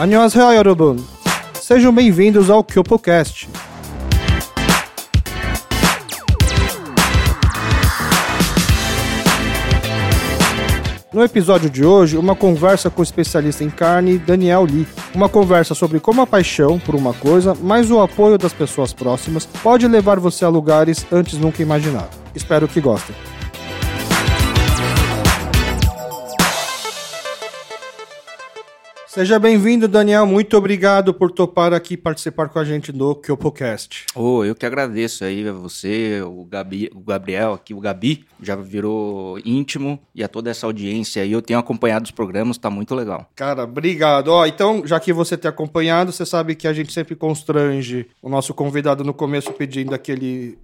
Annyeonghaseyo, Yorobun. Sejam bem-vindos ao KyopoCast. No episódio de hoje, uma conversa com o especialista em carne, Daniel Lee. Uma conversa sobre como a paixão por uma coisa, mais o apoio das pessoas próximas, pode levar você a lugares antes nunca imaginados. Espero que gostem. Seja bem-vindo, Daniel. Muito obrigado por topar aqui participar com a gente do KyopoCast. Oh, eu que agradeço aí a você, o, Gabi, o Gabriel aqui, o Gabi, já virou íntimo e a toda essa audiência aí. Eu tenho acompanhado os programas, tá muito legal. Cara, obrigado. Ó, então, já que você tem acompanhado, você sabe que a gente sempre constrange o nosso convidado no começo pedindo aquele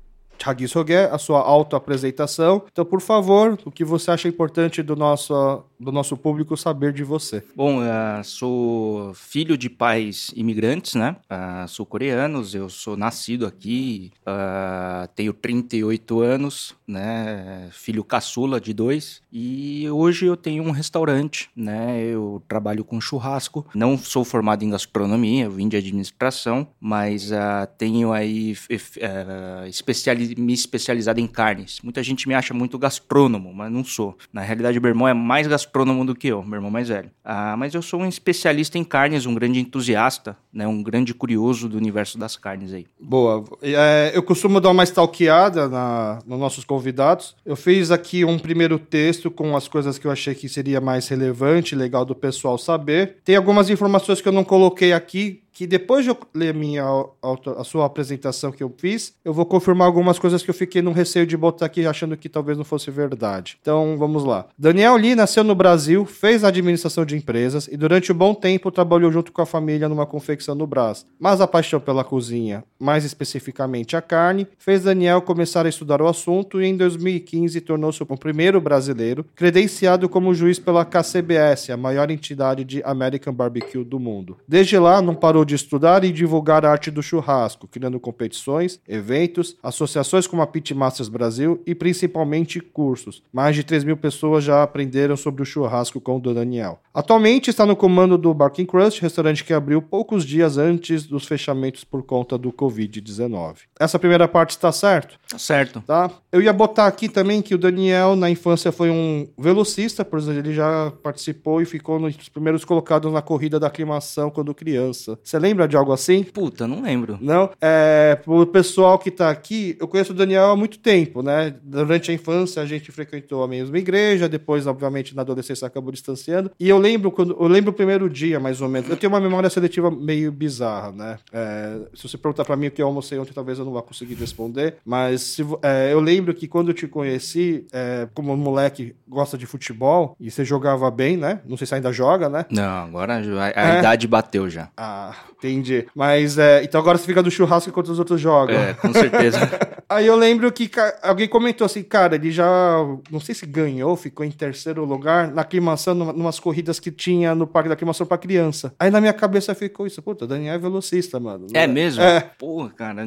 Hagisoge, a sua autoapresentação. Então, por favor, o que você acha importante do nosso, do nosso público saber de você? Bom, uh, sou filho de pais imigrantes, né? Uh, sou coreanos, eu sou nascido aqui, uh, tenho 38 anos, né? Filho caçula de dois. E hoje eu tenho um restaurante, né? Eu trabalho com churrasco. Não sou formado em gastronomia, vim de administração, mas tenho aí uh, especialidade me especializado em carnes. Muita gente me acha muito gastrônomo, mas não sou. Na realidade, meu irmão é mais gastrônomo do que eu, meu irmão mais velho. Ah, mas eu sou um especialista em carnes, um grande entusiasta, né, um grande curioso do universo das carnes aí. Boa. É, eu costumo dar uma stalkeada na, nos nossos convidados. Eu fiz aqui um primeiro texto com as coisas que eu achei que seria mais relevante, legal do pessoal saber. Tem algumas informações que eu não coloquei aqui que depois de eu ler minha, a, sua apresentação que eu fiz, eu vou confirmar algumas coisas que eu fiquei no receio de botar aqui achando que talvez não fosse verdade. Então, vamos lá. Daniel Lee nasceu no Brasil, fez administração de empresas e durante um bom tempo trabalhou junto com a família numa confecção no Brás. Mas a paixão pela cozinha, mais especificamente a carne, fez Daniel começar a estudar o assunto e em 2015 tornou-se o primeiro brasileiro credenciado como juiz pela KCBS, a maior entidade de American Barbecue do mundo. Desde lá, não parou de estudar e divulgar a arte do churrasco, criando competições, eventos, associações como a Pit Masters Brasil e principalmente cursos. Mais de 3 mil pessoas já aprenderam sobre o churrasco com o Daniel. Atualmente está no comando do Barking Crust, restaurante que abriu poucos dias antes dos fechamentos por conta do Covid-19. Essa primeira parte está certo? Tá certo. Tá? Eu ia botar aqui também que o Daniel na infância foi um velocista, por exemplo, ele já participou e ficou nos primeiros colocados na corrida da aclimação quando criança. Você lembra de algo assim? Puta, não lembro. Não? É, pro pessoal que tá aqui, eu conheço o Daniel há muito tempo, né? Durante a infância a gente frequentou a mesma igreja, depois, obviamente, na adolescência acabou distanciando. E eu lembro quando. Eu lembro o primeiro dia, mais ou menos. Eu tenho uma memória seletiva meio bizarra, né? É, se você perguntar para mim o que eu almocei ontem, talvez eu não vá conseguir responder. Mas se, é, eu lembro que quando eu te conheci, é, como um moleque gosta de futebol, e você jogava bem, né? Não sei se ainda joga, né? Não, agora a, a é. idade bateu já. Ah, entendi. Mas é, então agora você fica do churrasco enquanto os outros jogam. É, com certeza. Aí eu lembro que alguém comentou assim, cara, ele já, não sei se ganhou, ficou em terceiro lugar na aclimação, numa, numas corridas que tinha no parque da aclimação pra criança. Aí na minha cabeça ficou isso, puta, Daniel é velocista, mano. É mesmo? É. Porra, cara,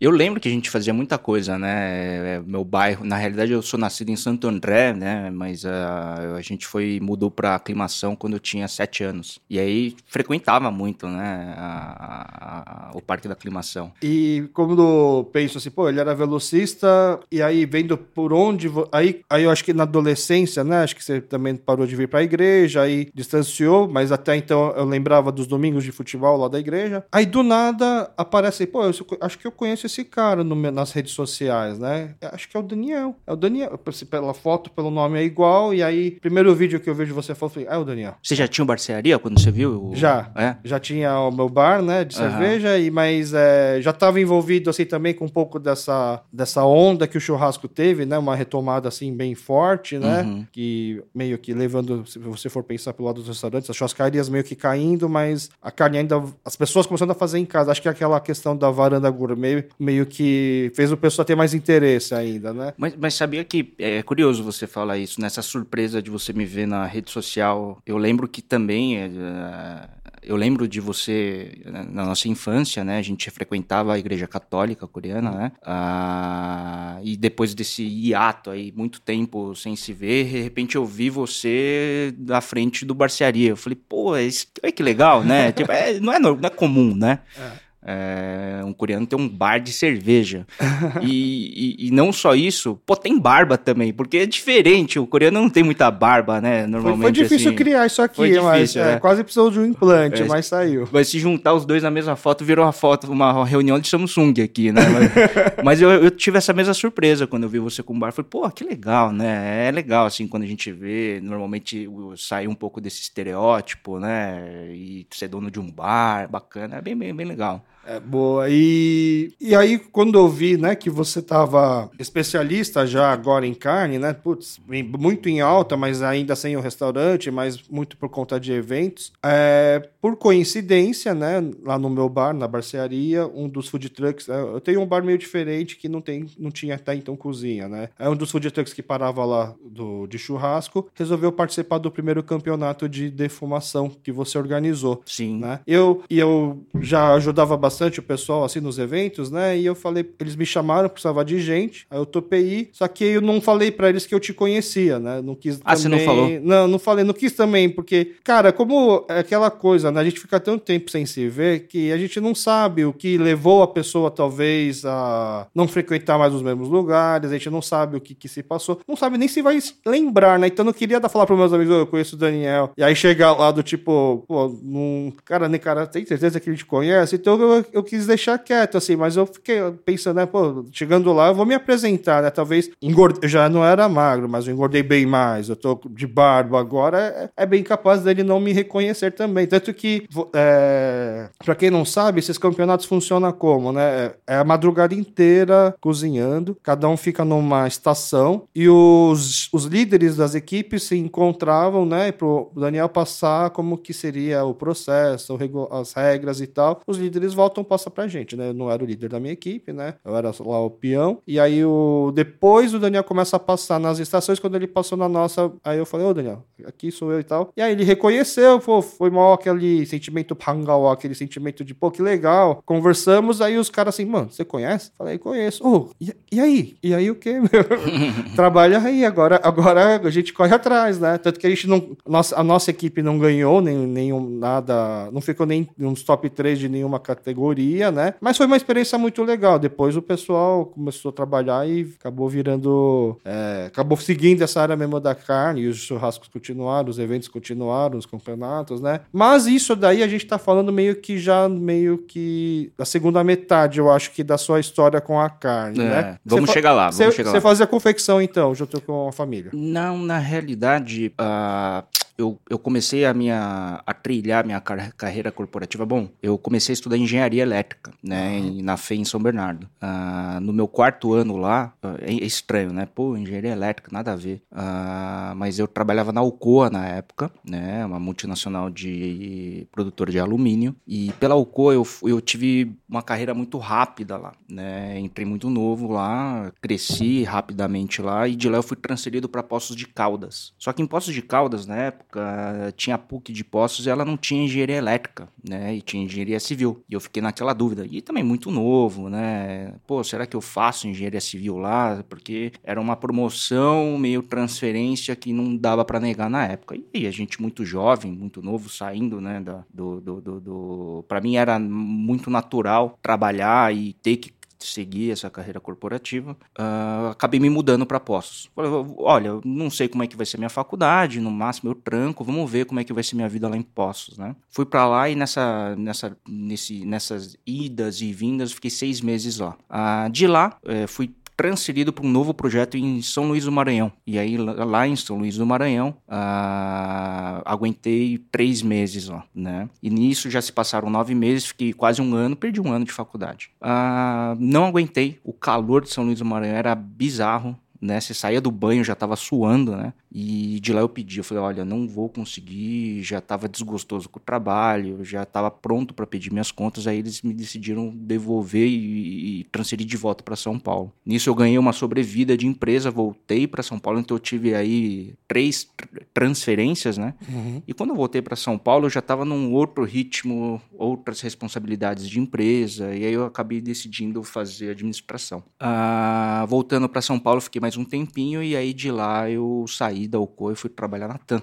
eu lembro que a gente fazia muita coisa, né? Meu bairro, na realidade eu sou nascido em Santo André, né? Mas uh, a gente foi mudou para aclimação quando eu tinha sete anos. E aí frequentava muito, né? A, a, o parque da aclimação. E quando penso assim, pô, ele era velocista e aí vendo por onde, aí, aí eu acho que na adolescência, né? Acho que você também parou de vir para a igreja, aí distanciou, mas até então eu lembrava dos domingos de futebol lá da igreja. Aí do nada aparece, pô, eu acho que eu conheço esse cara no, nas redes sociais, né? Acho que é o Daniel. É o Daniel. Pela foto, pelo nome é igual. E aí, primeiro vídeo que eu vejo você falou, falei, ah, é o Daniel. Você já tinha barcearia quando você viu? O... Já. É? Já tinha o meu bar, né? De cerveja. Uhum. E, mas é, já estava envolvido, assim, também com um pouco dessa, dessa onda que o churrasco teve, né? Uma retomada, assim, bem forte, né? Uhum. Que meio que levando, se você for pensar pelo lado dos restaurantes, as churrascarias meio que caindo, mas a carne ainda. As pessoas começando a fazer em casa. Acho que é aquela questão da varanda gourmet meio que fez o pessoal ter mais interesse ainda, né? Mas, mas sabia que é curioso você falar isso, nessa surpresa de você me ver na rede social. Eu lembro que também é, eu lembro de você, na nossa infância, né? A gente frequentava a igreja católica coreana, né? Ah, e depois desse hiato aí, muito tempo sem se ver, de repente eu vi você na frente do Barcearia. Eu falei, pô, esse, olha que legal, né? tipo, é, não, é, não é comum, né? É. É, um coreano tem um bar de cerveja. e, e, e, não só isso, pô, tem barba também, porque é diferente. O coreano não tem muita barba, né? Normalmente. Foi, foi difícil assim, criar isso aqui, difícil, mas é, é. quase precisou de um implante, é, mas saiu. Mas se juntar os dois na mesma foto, virou uma foto, uma reunião de Samsung aqui, né? Mas, mas eu, eu, tive essa mesma surpresa quando eu vi você com o bar. Falei, pô, que legal, né? É legal, assim, quando a gente vê, normalmente sair um pouco desse estereótipo, né? E ser dono de um bar, bacana, é bem, bem, bem legal. É, boa. E, e aí, quando eu vi, né, que você tava especialista já agora em carne, né, putz, muito em alta, mas ainda sem o restaurante, mas muito por conta de eventos, é, por coincidência, né, lá no meu bar, na barcearia, um dos food trucks, é, eu tenho um bar meio diferente que não, tem, não tinha até então cozinha, né, é um dos food trucks que parava lá do, de churrasco, resolveu participar do primeiro campeonato de defumação que você organizou. Sim. Né? Eu, e eu já ajudava bastante bastante o pessoal assim nos eventos, né? E eu falei, eles me chamaram, precisava de gente, aí eu topei só que eu não falei para eles que eu te conhecia, né? Não quis Ah, também... você não falou? Não, não falei, não quis também, porque, cara, como é aquela coisa, né? A gente fica tanto tempo sem se ver que a gente não sabe o que levou a pessoa, talvez, a não frequentar mais os mesmos lugares, a gente não sabe o que, que se passou, não sabe nem se vai lembrar, né? Então eu não queria dar, falar para meus amigos, oh, eu conheço o Daniel, e aí chegar lá do tipo, pô, não... cara, nem cara, tem certeza que a gente conhece? Então eu, eu quis deixar quieto, assim, mas eu fiquei pensando, né, pô, chegando lá, eu vou me apresentar, né? Talvez engorde... eu já não era magro, mas eu engordei bem mais, eu tô de barba agora, é, é bem capaz dele não me reconhecer também. Tanto que, é... para quem não sabe, esses campeonatos funcionam como, né? É a madrugada inteira cozinhando, cada um fica numa estação e os, os líderes das equipes se encontravam, né, pro Daniel passar como que seria o processo, as regras e tal. Os líderes voltam Dalton passa pra gente, né? Eu não era o líder da minha equipe, né? Eu era lá o peão. E aí o depois o Daniel começa a passar nas estações, quando ele passou na nossa, aí eu falei: "Ô, Daniel, aqui sou eu e tal". E aí ele reconheceu, pô, foi mal aquele sentimento pangal, aquele sentimento de, pô, que legal. Conversamos, aí os caras assim: "Mano, você conhece?" Falei: "Conheço". Ô, oh, e, e, aí? E aí o quê? Trabalha aí agora, agora a gente corre atrás, né? Tanto que a gente não nossa, a nossa equipe não ganhou nem nenhum nada, não ficou nem nos top 3 de nenhuma categoria categoria, né? Mas foi uma experiência muito legal. Depois o pessoal começou a trabalhar e acabou virando. É, acabou seguindo essa área mesmo da carne, e os churrascos continuaram, os eventos continuaram, os campeonatos, né? Mas isso daí a gente tá falando meio que já, meio que. da segunda metade, eu acho que da sua história com a carne, é, né? Vamos chegar lá, vamos cê, chegar lá. Você fazia confecção então, junto com a família? Não, na realidade. Uh eu, eu comecei a minha a trilhar minha car carreira corporativa. Bom, eu comecei a estudar engenharia elétrica, né, uhum. na FEI em São Bernardo. Uh, no meu quarto ano lá, uh, é, estranho, né? Pô, engenharia elétrica, nada a ver. Uh, mas eu trabalhava na Alcoa na época, né, uma multinacional de produtor de alumínio. E pela Alcoa eu, eu tive uma carreira muito rápida lá, né? Entrei muito novo lá, cresci rapidamente lá e de lá eu fui transferido para Poços de Caldas. Só que em Poços de Caldas, na época tinha PUC de Poços e ela não tinha engenharia elétrica, né? E tinha engenharia civil. E eu fiquei naquela dúvida. E também muito novo, né? Pô, será que eu faço engenharia civil lá? Porque era uma promoção, meio transferência que não dava para negar na época. E a gente muito jovem, muito novo, saindo, né? Da, do, do, do, do... Para mim era muito natural trabalhar e ter que seguir essa carreira corporativa, uh, acabei me mudando para Poços. Falei, olha, não sei como é que vai ser minha faculdade, no máximo eu tranco, vamos ver como é que vai ser minha vida lá em Poços, né? Fui para lá e nessa, nessa, nesse, nessas idas e vindas fiquei seis meses lá. Uh, de lá, eh, fui transferido para um novo projeto em São Luís do Maranhão. E aí, lá em São Luís do Maranhão, uh, aguentei três meses lá, né? E nisso já se passaram nove meses, fiquei quase um ano, perdi um ano de faculdade. Uh, não aguentei, o calor de São Luís do Maranhão era bizarro, né? Você saía do banho, já tava suando, né? E de lá eu pedi, eu falei, olha, não vou conseguir, já tava desgostoso com o trabalho, já tava pronto para pedir minhas contas, aí eles me decidiram devolver e, e transferir de volta para São Paulo. Nisso eu ganhei uma sobrevida de empresa, voltei para São Paulo, então eu tive aí três transferências, né? Uhum. E quando eu voltei para São Paulo, eu já tava num outro ritmo, outras responsabilidades de empresa, e aí eu acabei decidindo fazer administração. Ah, voltando para São Paulo, fiquei mais um tempinho e aí de lá eu saí da Alcoa e fui trabalhar na TAM.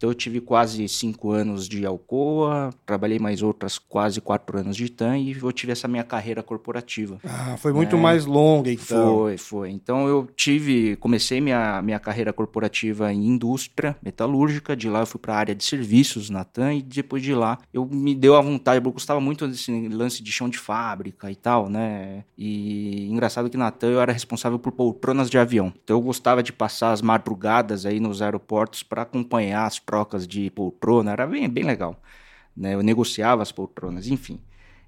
Então eu tive quase cinco anos de Alcoa, trabalhei mais outras quase quatro anos de TAM e eu tive essa minha carreira corporativa. Ah, foi muito né? mais longa então. Foi, foi. Então eu tive, comecei minha, minha carreira corporativa em indústria metalúrgica, de lá eu fui para a área de serviços na TAM e depois de lá eu me deu a vontade, eu gostava muito desse lance de chão de fábrica e tal, né? E engraçado que na TAM eu era responsável por poltronas de avião. Então eu gostava de passar as madrugadas aí nos aeroportos para acompanhar as trocas de poltrona, era bem, bem legal. Né? Eu negociava as poltronas, enfim.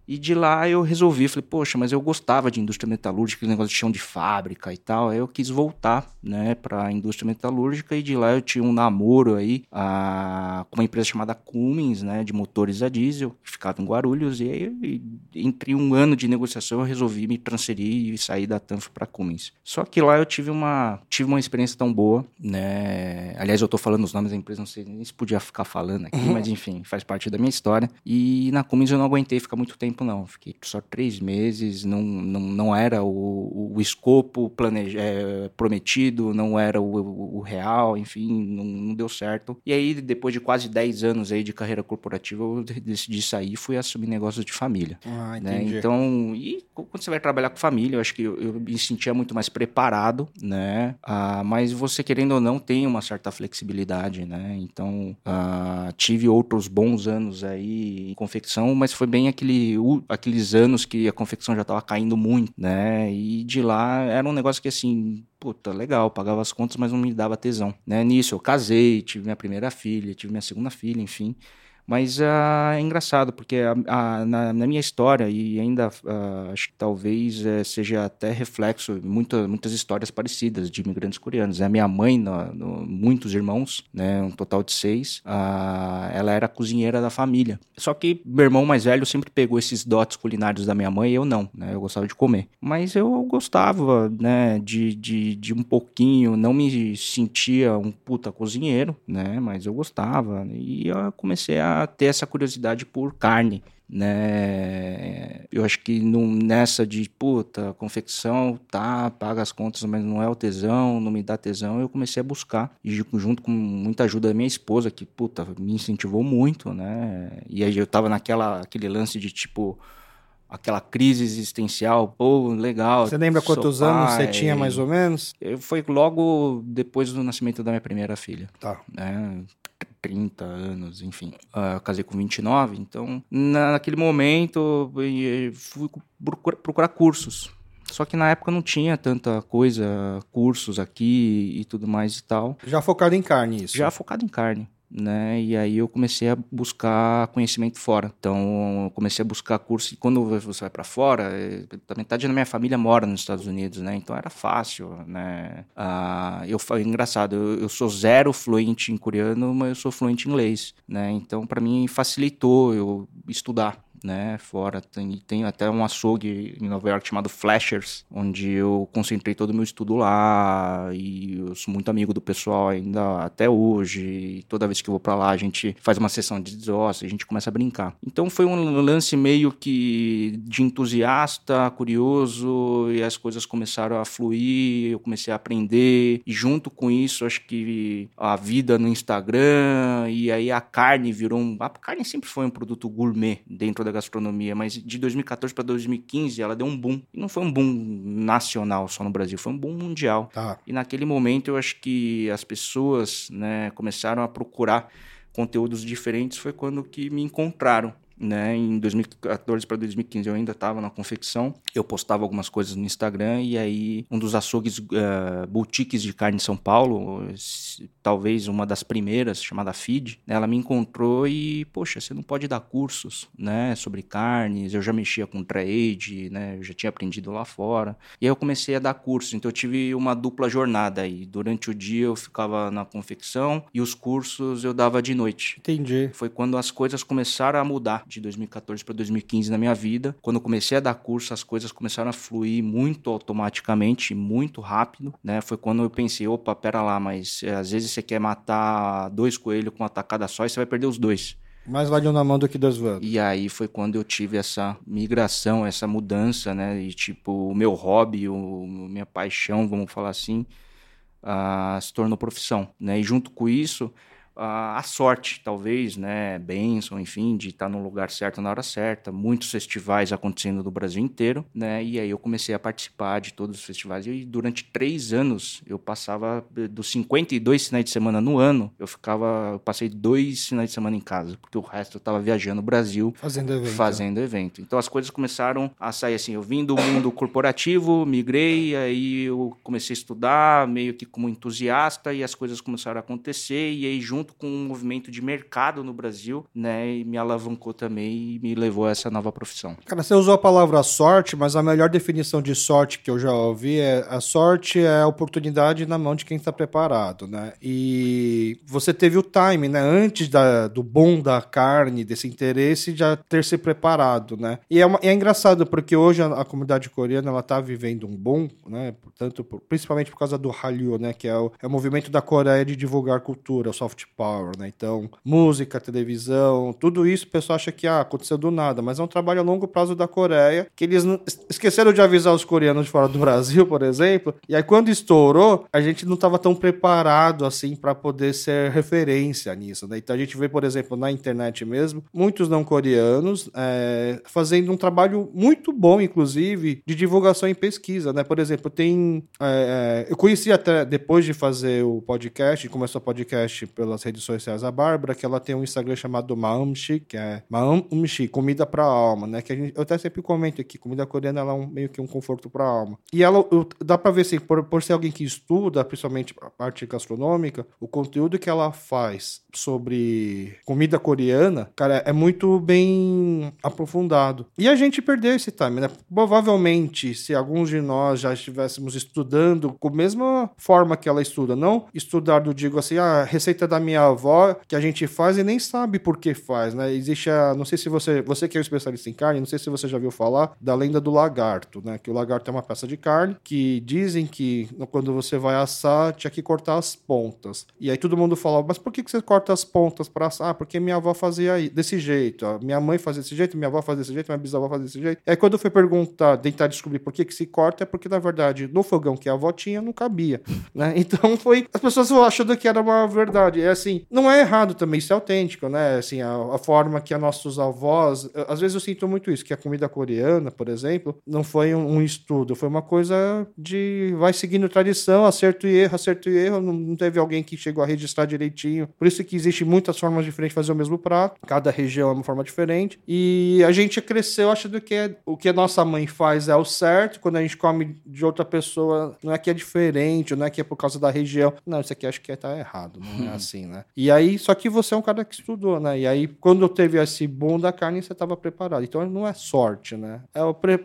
E de lá eu resolvi, falei, poxa, mas eu gostava de indústria metalúrgica, aquele negócio de chão de fábrica e tal. Aí eu quis voltar, né, para a indústria metalúrgica e de lá eu tinha um namoro aí a, com uma empresa chamada Cummins, né, de motores a diesel, que ficava em Guarulhos. E aí, entre um ano de negociação, eu resolvi me transferir e sair da Tanf para Cummins. Só que lá eu tive uma, tive uma experiência tão boa, né. Aliás, eu tô falando os nomes da empresa, não sei nem se podia ficar falando aqui, uhum. mas enfim, faz parte da minha história. E na Cummins eu não aguentei ficar muito tempo tempo, não. Fiquei só três meses, não, não, não era o, o escopo planeja, é, prometido, não era o, o real, enfim, não, não, deu certo. E aí, depois de quase dez anos aí de carreira corporativa, eu decidi sair e fui assumir negócios de família. Ah, né? Então, e quando você vai trabalhar com família, eu acho que eu, eu me sentia muito mais preparado, né? Ah, mas você, querendo ou não, tem uma certa flexibilidade, né? Então, ah, tive outros bons anos aí em confecção, mas foi bem aquele aqueles anos que a confecção já estava caindo muito, né? E de lá era um negócio que assim, puta, legal, pagava as contas, mas não me dava tesão, né? Nisso eu casei, tive minha primeira filha, tive minha segunda filha, enfim. Mas uh, é engraçado, porque a, a, na, na, minha história, e ainda uh, acho que talvez uh, seja até reflexo muita, muitas histórias parecidas de imigrantes coreanos. A minha mãe, no, no, muitos irmãos, né, um total de seis, ela era cozinheira da família. Só que meu irmão mais velho sempre pegou esses dotes culinários da minha mãe eu não, né, eu gostava de comer. Mas eu gostava né, de, de, de um pouquinho, não me sentia um puta cozinheiro, né, mas eu gostava. E eu comecei a ter essa curiosidade por carne, né? Eu acho que nessa de puta, confecção, tá, paga as contas, mas não é o tesão, não me dá tesão, eu comecei a buscar, e junto com muita ajuda da minha esposa, que puta, me incentivou muito, né? E aí eu tava naquela aquele lance de tipo aquela crise existencial, pô, legal. Você lembra quantos pai. anos você tinha mais ou menos? Foi logo depois do nascimento da minha primeira filha. Tá. Né? 30 anos, enfim. Uh, casei com 29, então naquele momento fui procurar cursos. Só que na época não tinha tanta coisa, cursos aqui e tudo mais e tal. Já focado em carne, isso? Já focado em carne né? E aí eu comecei a buscar conhecimento fora. Então, eu comecei a buscar curso. E quando você vai para fora, eh, a metade da minha família mora nos Estados Unidos, né? Então era fácil, né? Ah, eu engraçado, eu, eu sou zero fluente em coreano, mas eu sou fluente em inglês, né? Então, para mim facilitou eu estudar né, fora. Tem, tem até um açougue em Nova York chamado Flashers, onde eu concentrei todo o meu estudo lá e eu sou muito amigo do pessoal ainda até hoje. E toda vez que eu vou para lá, a gente faz uma sessão de desossa, a gente começa a brincar. Então foi um lance meio que de entusiasta, curioso, e as coisas começaram a fluir, eu comecei a aprender, e junto com isso, acho que a vida no Instagram, e aí a carne virou um. A carne sempre foi um produto gourmet dentro da gastronomia, mas de 2014 para 2015 ela deu um boom. E não foi um boom nacional só no Brasil, foi um boom mundial. Tá. E naquele momento eu acho que as pessoas né, começaram a procurar conteúdos diferentes, foi quando que me encontraram né? Em 2014 para 2015 eu ainda estava na confecção. Eu postava algumas coisas no Instagram e aí um dos açougues uh, boutiques de carne de São Paulo, talvez uma das primeiras, chamada Feed, ela me encontrou e, poxa, você não pode dar cursos, né, sobre carnes. Eu já mexia com trade, né? Eu já tinha aprendido lá fora. E aí eu comecei a dar cursos. Então eu tive uma dupla jornada aí. Durante o dia eu ficava na confecção e os cursos eu dava de noite. Entendi. Foi quando as coisas começaram a mudar de 2014 para 2015 na minha vida. Quando eu comecei a dar curso, as coisas começaram a fluir muito automaticamente, muito rápido, né? Foi quando eu pensei, opa, pera lá, mas é, às vezes você quer matar dois coelhos com uma tacada só e você vai perder os dois. Mais vale um na mão do que dois voando. E aí foi quando eu tive essa migração, essa mudança, né? E tipo, o meu hobby, o, minha paixão, vamos falar assim, uh, se tornou profissão, né? E junto com isso, a sorte, talvez, né, benção, enfim, de estar no lugar certo na hora certa, muitos festivais acontecendo no Brasil inteiro, né, e aí eu comecei a participar de todos os festivais e durante três anos eu passava dos 52 finais de semana no ano, eu ficava, eu passei dois finais de semana em casa, porque o resto eu estava viajando no Brasil, fazendo evento. fazendo evento. Então as coisas começaram a sair assim, eu vim do mundo corporativo, migrei, aí eu comecei a estudar meio que como entusiasta e as coisas começaram a acontecer e aí junto junto com um movimento de mercado no Brasil, né? E me alavancou também e me levou a essa nova profissão. Cara, você usou a palavra sorte, mas a melhor definição de sorte que eu já ouvi é a sorte é a oportunidade na mão de quem está preparado, né? E você teve o time, né? Antes da, do bom da carne, desse interesse, já ter se preparado, né? E é, uma, é engraçado porque hoje a, a, comunidade coreana ela tá vivendo um bom, né? Portanto, principalmente por causa do Hallyu, né? Que é o, é o movimento da Coreia de divulgar cultura, o soft power, né? Então, música, televisão, tudo isso o pessoal acha que ah, aconteceu do nada, mas é um trabalho a longo prazo da Coreia, que eles esqueceram de avisar os coreanos de fora do Brasil, por exemplo, e aí quando estourou, a gente não estava tão preparado assim para poder ser referência nisso, né? Então a gente vê, por exemplo, na internet mesmo, muitos não coreanos é, fazendo um trabalho muito bom, inclusive, de divulgação e pesquisa, né? Por exemplo, tem. É, eu conheci até depois de fazer o podcast, começou o podcast pelas nas redes sociais a Bárbara, que ela tem um Instagram chamado Maamshi, que é Maamshi, comida pra alma, né? Que gente, eu até sempre comento aqui, comida coreana ela é um, meio que um conforto pra alma. E ela, eu, dá pra ver assim, por, por ser alguém que estuda, principalmente a parte gastronômica, o conteúdo que ela faz sobre comida coreana, cara, é muito bem aprofundado. E a gente perdeu esse time, né? Provavelmente, se alguns de nós já estivéssemos estudando com a mesma forma que ela estuda, não estudar do digo assim, a ah, receita da minha avó que a gente faz e nem sabe por que faz, né? Existe a. Não sei se você. Você que é um especialista em carne, não sei se você já viu falar da lenda do lagarto, né? Que o lagarto é uma peça de carne que dizem que quando você vai assar, tinha que cortar as pontas. E aí todo mundo fala, mas por que você corta as pontas para? Ah, porque minha avó fazia desse jeito. Ó. Minha mãe fazia desse jeito, minha avó fazia desse jeito, minha bisavó fazia desse jeito. E aí quando eu fui perguntar, tentar descobrir por que, que se corta, é porque na verdade no fogão que a avó tinha não cabia, né? Então foi. As pessoas achando que era uma verdade. É assim, não é errado também, isso é autêntico, né? Assim, a, a, forma que a nossos avós. Às vezes eu sinto muito isso, que a comida coreana, por exemplo, não foi um, um estudo, foi uma coisa de. vai seguindo tradição, acerto e erro, acerto e erro. Não, não, teve alguém que chegou a registrar direitinho. Por isso que existe muitas formas diferentes de fazer o mesmo prato, cada região é uma forma diferente. E a gente cresceu achando que é, o que a nossa mãe faz é o certo, quando a gente come de outra pessoa, não é que é diferente, não é que é por causa da região. Não, isso aqui acho que tá errado, não é assim, né? E aí, só que você é um cara que estudou, né? E aí, quando teve esse boom da carne, você estava preparado. Então não é sorte, né? É,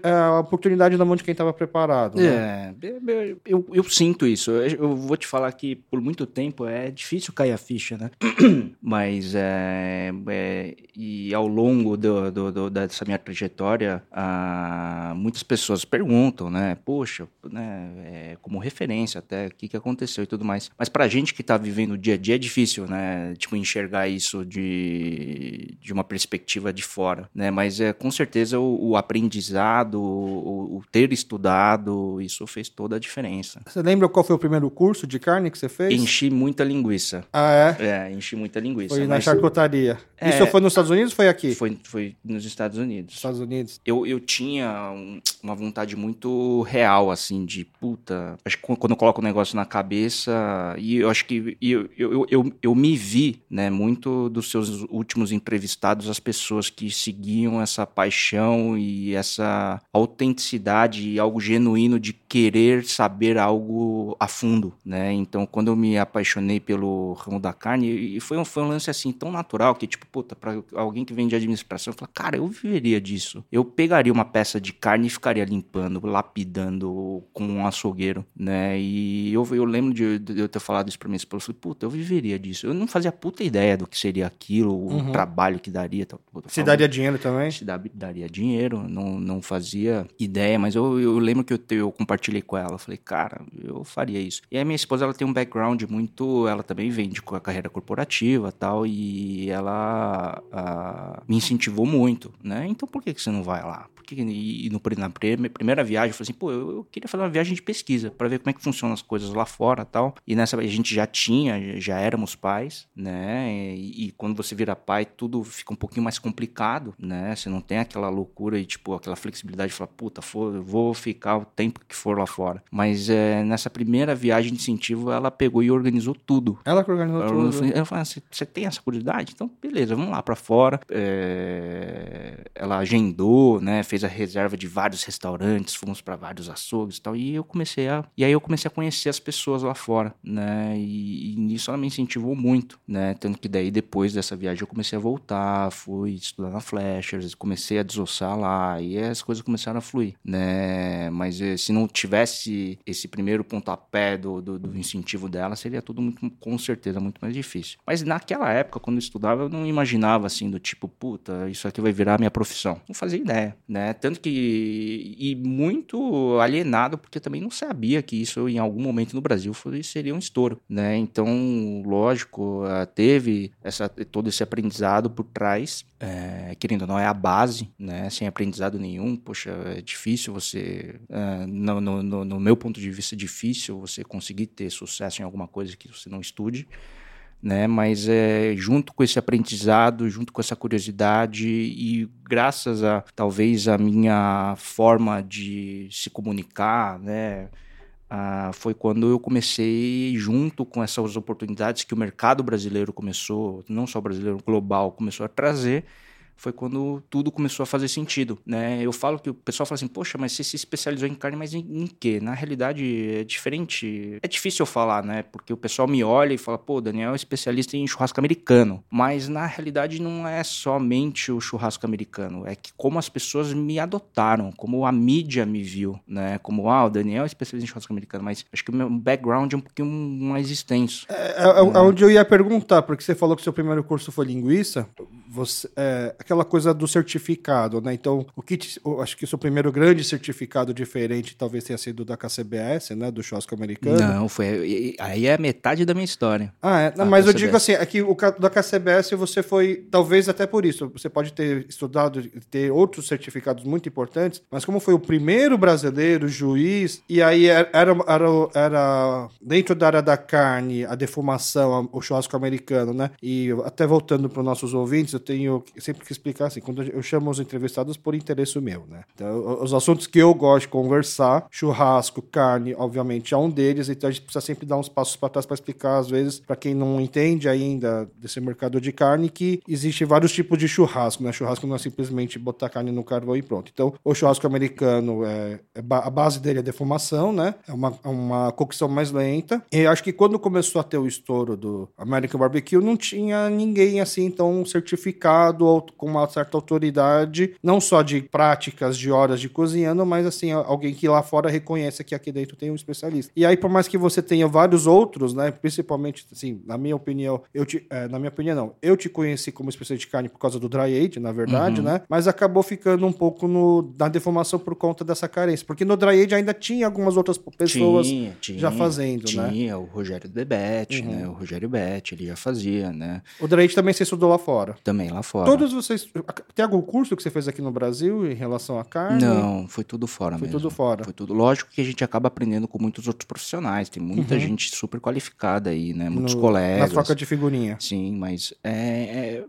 é a oportunidade na mão de quem estava preparado. Né? É, eu, eu, sinto isso. Eu, eu, vou te falar que por muito tempo é difícil cair a ficha, né? Mas é, é, e ao longo do, do, do, dessa minha trajetória, ah, muitas pessoas perguntam, né? Poxa, né? É, como referência até, o que, que aconteceu e tudo mais. Mas pra gente que está vivendo o dia a dia é difícil, né? né? Tipo, enxergar isso de, de uma perspectiva de fora, né? Mas é com certeza o, o aprendizado, o, o, ter estudado, isso fez toda a diferença. Você lembra qual foi o primeiro curso de carne que você fez? Enchi muita linguiça. Ah, é? É, enchi enche muita linguiça. Foi na charcutaria. É. Isso foi nos Estados Unidos ou foi aqui? foi, foi nos Estados Unidos. Estados Unidos. Eu, eu tinha um- uma vontade muito real, assim, de puta. Acho que quando eu coloco o negócio na cabeça, e eu acho que eu, eu, eu, eu me vi, né, muito dos seus últimos entrevistados, as pessoas que seguiam essa paixão e essa autenticidade e algo genuíno de querer saber algo a fundo, né? Então, quando eu me apaixonei pelo ramo da carne, e foi um, foi um lance assim tão natural que, tipo, puta, pra alguém que vem de administração, fala, cara, eu viveria disso. Eu pegaria uma peça de carne e ficaria limpando, lapidando com um açougueiro, né? E eu, eu lembro de, de eu ter falado isso pra minha esposa, eu falei, puta, eu viveria disso. Eu não fazia puta ideia do que seria aquilo, o Uhum. trabalho que daria. Tal. Puta, eu Se daria dinheiro também? se dá- daria dinheiro, não, não fazia ideia, mas eu, eu lembro que eu, eu compartilhei com ela, falei, cara, eu faria isso. E aí minha esposa, ela tem um background muito, ela também vem de co- carreira corporativa tal, e ela ah, me incentivou muito, né? Então por que, que você não vai lá? Por que, que- e no, na primeira viagem, eu falei assim, pô, eu, eu queria fazer uma viagem de pesquisa, para ver como é que funcionam as coisas lá fora tal. E nessa a gente já tinha, já éramos pais, né? E, e quando você vira pai, tudo fica um pouquinho mais complicado, né? Você não tem aquela loucura e, tipo, aquela flexibilidade de falar, puta, for, eu vou ficar o tempo que for lá fora. Mas é, nessa primeira viagem de incentivo, ela pegou e organizou tudo. Ela que organizou Ela tudo. ela falou, "Ah, você tem essa curiosidade? Então, beleza, vamos lá pra fora. É, Ela agendou, né? Fez a reserva de vários restaurantes, fomos pra vários açougues e tal. E eu comecei a. E aí eu comecei a conhecer as pessoas lá fora, né? E, e nisso ela me incentivou muito, né? Tanto que daí, depois dessa viagem, eu comecei a voltar, fui estudar na Flashers, comecei a desossar lá, e as coisas começaram a fluir, né? Mas eh, se não tivesse esse primeiro pontapé do, do, do incentivo dela, seria tudo muito, com certeza, muito mais difícil. Mas naquela época, quando eu estudava, eu não imaginava assim, do tipo, puta, isso aqui vai virar minha profissão. Não fazia ideia, né? Tanto que. E muito alienado, porque também não sabia que isso em algum momento no Brasil seria um estouro, né? Então, lógico, ah, teve essa, todo esse aprendizado por trás, é, querendo ou não, é a base, né? Sem aprendizado nenhum, poxa, é difícil você, no, no, no- no meu ponto de vista, é difícil você conseguir ter sucesso em alguma coisa que você não estude né? Mas é, junto com esse aprendizado, junto com essa curiosidade e graças a talvez a minha forma de se comunicar, né? ah, foi quando eu comecei, junto com essas oportunidades que o mercado brasileiro começou, não só brasileiro, global, começou a trazer, foi quando tudo começou a fazer sentido, né? Eu falo que o pessoal fala assim, poxa, mas você se especializou em carne, mas em, em quê? Na realidade é diferente. É difícil eu falar, né? Porque o pessoal me olha e fala, pô, Daniel é especialista em churrasco americano. Mas na realidade não é somente o churrasco americano, é que como as pessoas me adotaram, como a mídia me viu, né? Como, ah, o Daniel é especialista em churrasco americano, mas acho que o meu background é um pouquinho mais extenso. É, é- é onde eu ia perguntar, porque você falou que seu primeiro curso foi linguiça, você, é, aquela coisa do certificado, né? Então, o que eu acho que o seu primeiro grande certificado diferente talvez tenha sido da KCBS, né? Do churrasco americano. Não, foi. Aí é metade da minha história. Ah, é. Não, mas eu KCBS. digo assim, é que o da KCBS você foi, talvez até por isso, você pode ter estudado, ter outros certificados muito importantes, mas como foi o primeiro brasileiro juiz, e aí era, era, era- era dentro da área da carne, a defumação, o churrasco americano, né? E até voltando para os nossos ouvintes, eu tenho sempre que explicar assim, quando eu chamo os entrevistados por interesse meu, né? Então, os assuntos que eu gosto de conversar, churrasco, carne, obviamente é um deles, então a gente precisa sempre dar uns passos para trás para explicar, às vezes, para quem não entende ainda desse mercado de carne, que existe vários tipos de churrasco, né? Churrasco não é simplesmente botar carne no carvão e pronto. Então, o churrasco americano, é, é a base dele é defumação, né? É uma, é uma cocção mais lenta. E acho que quando começou a ter o estouro do American Barbecue, não tinha ninguém assim tão certificado ou com uma certa autoridade, não só de práticas de horas de cozinhando, mas assim, alguém que lá fora reconhece que aqui dentro tem um especialista. E aí, por mais que você tenha vários outros, né? Principalmente, assim, na minha opinião, eu te, é, na minha opinião, não, eu te conheci como especialista de carne por causa do dry age, na verdade, né? Mas acabou ficando um pouco no, na deformação por conta dessa carência. Porque no dry age ainda tinha algumas outras pessoas Tinha, tinha, já fazendo, né? tinha, o Rogério Debete, né? O Rogério Bete, ele já fazia, né? O dry age também você estudou lá fora. Também lá fora. Todos vocês. Tem algum curso que você fez aqui no Brasil em relação à carne? Não, foi tudo fora Foi mesmo. tudo fora. Foi tudo. Lógico que a gente acaba aprendendo com muitos outros profissionais. Tem muita Uhum. gente super qualificada aí, né? Muitos No- colegas. Na troca de figurinha. Sim, mas é, é,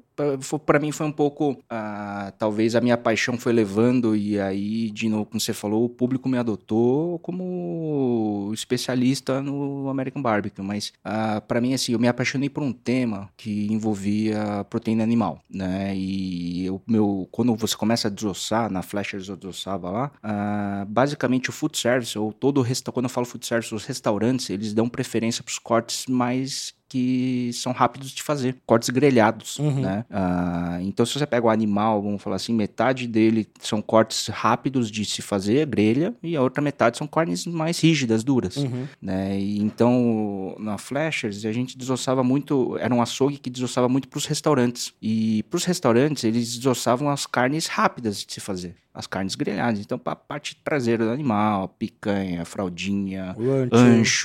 pra mim foi um pouco. ah, talvez a minha paixão foi levando, e aí, de novo, como você falou, o público me adotou como especialista no American Barbecue. Mas ah, pra mim, assim, eu me apaixonei por um tema que envolvia proteína animal, né? E o meu, quando você começa a desossar, na Flashers eu desossava lá, ah, basicamente o food service, ou todo o quando eu falo food service, os restaurantes, eles dão preferência para os cortes mais que são rápidos de fazer, cortes grelhados, Uhum. né? Ah, então, se você pega o animal, vamos falar assim, metade dele são cortes rápidos de se fazer, grelha, e a outra metade são carnes mais rígidas, duras, Uhum. né? E então, na Flashers, a gente desossava muito, era um açougue que desossava muito para os restaurantes. E para os restaurantes, eles desossavam as carnes rápidas de se fazer, as carnes grelhadas. Então, para a parte traseira do animal, picanha, fraldinha, ancho.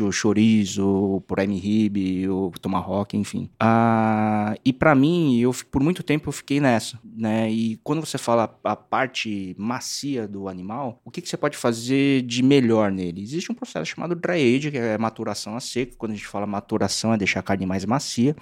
ancho, chorizo, prime rib, o tomahawk, enfim. Ah, e pra mim, eu por muito tempo eu fiquei nessa, né? E quando você fala a parte macia do animal, o que, que você pode fazer de melhor nele? Existe um processo chamado dry age, que é maturação a seco. Quando a gente fala maturação, é deixar a carne mais macia.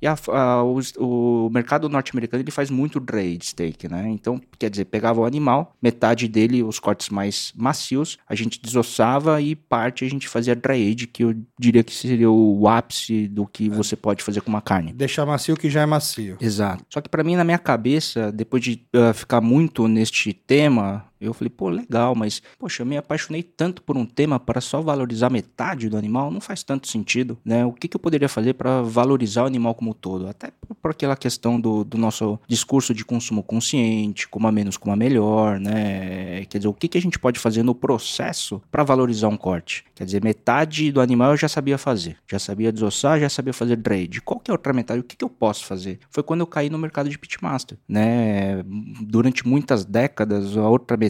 E a- a- os- o, mercado norte-americano ele faz muito aged steak, né? Então, quer dizer, pegava o animal, metade dele, os cortes mais macios, a gente desossava e parte a gente fazia dry age, que eu diria que seria o ápice do que você pode fazer com uma carne. Deixar macio que já é macio. Exato. Só que pra mim, na minha cabeça, depois de ah, ficar muito neste tema, eu falei, pô, legal, mas, poxa, eu me apaixonei tanto por um tema para só valorizar metade do animal, não faz tanto sentido, né? O que, que eu poderia fazer para valorizar o animal como um todo? Até por, aquela questão do, do nosso discurso de consumo consciente, coma menos, coma melhor, né? Quer dizer, o que, que a gente pode fazer no processo para valorizar um corte? Quer dizer, metade do animal eu já sabia fazer, já sabia desossar, já sabia fazer trade. Qual que é a outra metade? O que, que eu posso fazer? Foi quando eu caí no mercado de pitmaster, né? Durante muitas décadas, a outra metade,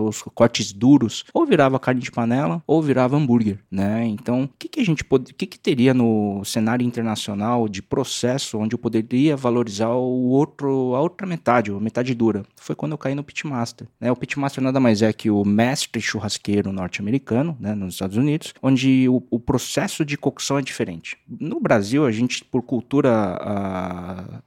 os cortes duros, ou virava carne de panela, ou virava hambúrguer, né? Então, o que, que a gente pode, o que, que teria no cenário internacional de processo onde eu poderia valorizar o outro, a outra metade, a metade dura? Foi quando eu caí no pitmaster, né? O pitmaster nada mais é que o mestre churrasqueiro norte-americano, né, nos Estados Unidos, onde o, o processo de cocção é diferente. No Brasil, a gente, por cultura a,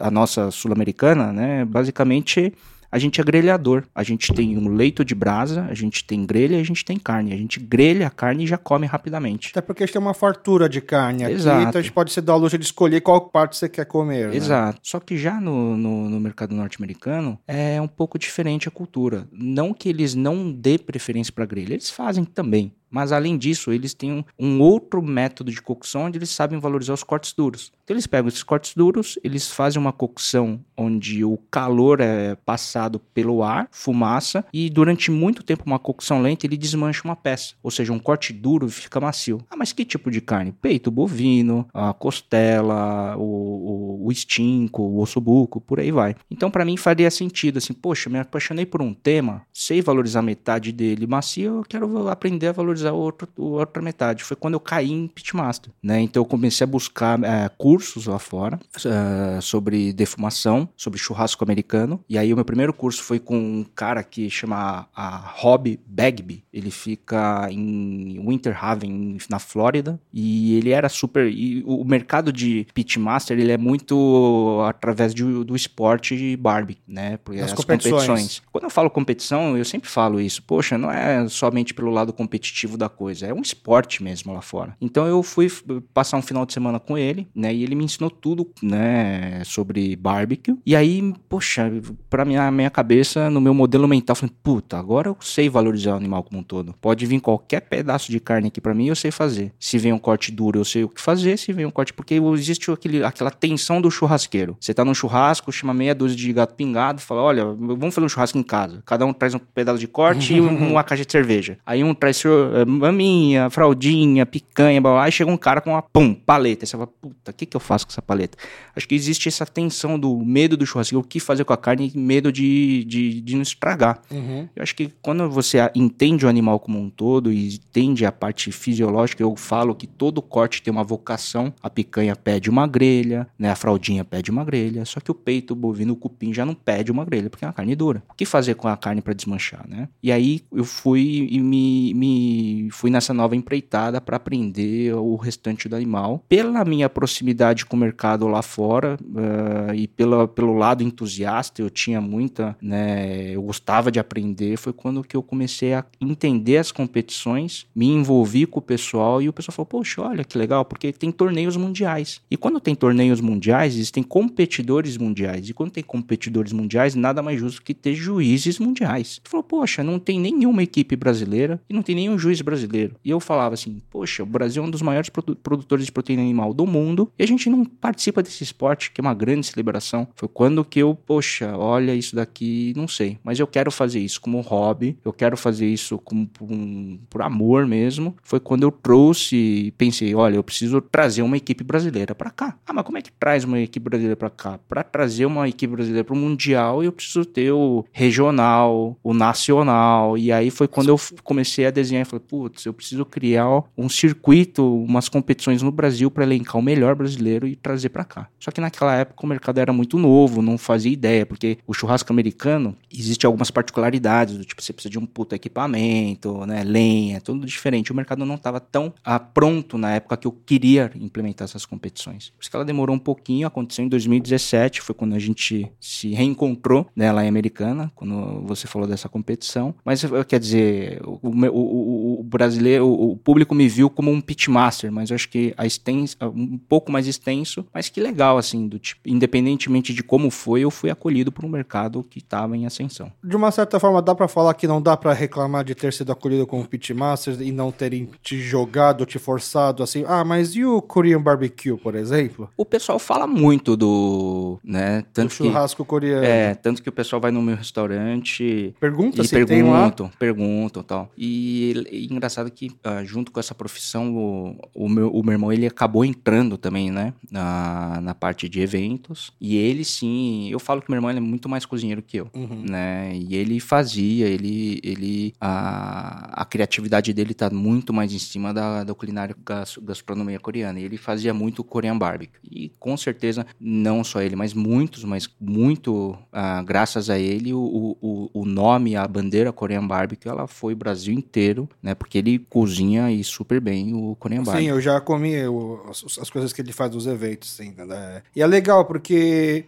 a, a nossa sul-americana, né, basicamente a gente é grelhador. A gente tem um leito de brasa, a gente tem grelha e a gente tem carne. A gente grelha a carne e já come rapidamente. Até porque a gente tem uma fartura de carne aqui, Exato. então a gente pode se dar a luxo de escolher qual parte você quer comer. né? Exato. Só que já no, no, no mercado norte-americano é um pouco diferente a cultura. Não que eles não dê preferência para grelha, eles fazem também. Mas além disso, eles têm um, um outro método de cocção onde eles sabem valorizar os cortes duros. Então eles pegam esses cortes duros, eles fazem uma cocção onde o calor é passado pelo ar, fumaça, e durante muito tempo uma cocção lenta ele desmancha uma peça. Ou seja, um corte duro fica macio. Ah, mas que tipo de carne? Peito bovino, a costela, o, o, o estinco, o por aí vai. Então para mim faria sentido assim, poxa, me apaixonei por um tema, sei valorizar metade dele macio, eu quero aprender a valorizar o outro, a outra metade. Foi quando eu caí em Pitmaster, né? Então eu comecei a buscar eh, cursos lá fora eh, sobre defumação, sobre churrasco americano. E aí o meu primeiro curso foi com um cara que chama a Rob Bagby. Ele fica em Winter Haven, na Flórida. E ele era super... E o mercado de Pitmaster, ele é muito através de- do esporte de barbie, né? Porque Das as competições. competições. Quando eu falo competição, eu sempre falo isso. Poxa, não é somente pelo lado competitivo da coisa, é um esporte mesmo lá fora. Então eu fui passar um final de semana com ele, né? E ele me ensinou tudo, né? Sobre barbecue. E aí, poxa, pra minha, minha cabeça, no meu modelo mental, eu falei, puta, agora eu sei valorizar o animal como um todo. Pode vir qualquer pedaço de carne aqui pra mim, eu sei fazer. Se vem um corte duro, eu sei o que fazer. Se vem um corte. Porque existe aquele, aquela tensão do churrasqueiro. Você tá num churrasco, chama meia dúzia de gato pingado, fala: olha, vamos fazer um churrasco em casa. Cada um traz um pedaço de corte e um- uma caixa de cerveja. Aí um traz seu- maminha, fraldinha, picanha, blá, blá, aí chega um cara com uma, pum, paleta. Aí você fala, puta, o que, que eu faço com essa paleta? Acho que existe essa tensão do medo do churrasco, o que fazer com a carne e medo de, de, de não estragar. Uhum. Eu acho que quando você entende o animal como um todo e entende a parte fisiológica, eu falo que todo corte tem uma vocação. A picanha pede uma grelha, né? A fraldinha pede uma grelha, só que o peito, o bovino, o cupim já não pede uma grelha, porque é uma carne dura. O que fazer com a carne para desmanchar, né? E aí eu fui e me, me fui nessa nova empreitada para aprender o restante do animal. Pela minha proximidade com o mercado lá fora uh, e pela, pelo lado entusiasta, eu tinha muita, né? Eu gostava de aprender. Foi quando que eu comecei a entender as competições, me envolvi com o pessoal e o pessoal falou: Poxa, olha que legal, porque tem torneios mundiais. E quando tem torneios mundiais, existem competidores mundiais. E quando tem competidores mundiais, nada mais justo que ter juízes mundiais. Tu falou: Poxa, não tem nenhuma equipe brasileira e não tem nenhum juiz brasileiro. E eu falava assim: Poxa, o Brasil é um dos maiores produ produtores de proteína animal do mundo e a gente não participa desse esporte, que é uma grande celebração. Foi quando que eu, poxa, olha isso daqui, não sei, mas eu quero fazer isso como hobby, eu quero fazer isso como por, um, por amor mesmo. Foi quando eu trouxe e pensei, olha, eu preciso trazer uma equipe brasileira para cá. Ah, mas como é que traz uma equipe brasileira para cá? Para trazer uma equipe brasileira para o mundial, eu preciso ter o regional, o nacional. E aí foi quando eu comecei a desenhar e falei, putz, eu preciso criar um circuito, umas competições no Brasil para elencar o melhor brasileiro e trazer para cá. Só que naquela época o mercado era muito novo, não fazia ideia, porque o churrasco americano existe algumas particularidades, do tipo você precisa de um puto equipamento, né, lenha, tudo diferente. O mercado não estava tão ah, pronto na época que eu queria implementar essas competições. Por isso que ela demorou um pouquinho, aconteceu em 2017, foi quando a gente se reencontrou né, lá em Americana, quando você falou dessa competição. Mas quer dizer, o, o, o brasileiro, o, público me viu como um pitmaster, mas eu acho que a extens, um pouco mais extenso, mas que legal, assim, do tipo, independentemente de como foi, eu fui acolhido por um mercado que estava em ascensão. De uma certa forma, dá para falar que não dá para reclamar de ter sido acolhido como pitmaster e não terem te jogado, te forçado assim, ah, mas e o Korean Barbecue, por exemplo? O pessoal fala muito do, né, tanto o churrasco que, coreano. É, tanto que o pessoal vai no meu restaurante pergunta se perguntam, tem lá. perguntam, tal. E, e engraçado que uh, junto com essa profissão o, o, meu, o meu irmão ele acabou entrando também, né, na, na parte de eventos. E ele sim, eu falo que meu irmão é muito mais cozinheiro que eu, Uhum. né? E ele fazia, ele ele a, a criatividade dele tá muito mais em cima da, da culinária gas, gastronomia coreana. E ele fazia muito Korean barbecue. E com certeza não só ele, mas muitos, mas muito ah, graças a ele o, o, o nome, a bandeira Korean barbecue, ela foi o Brasil inteiro, né? Porque ele cozinha e super bem o barbecue. Sim, eu já comi o- as, as coisas que ele faz nos eventos, sim, né? E é legal porque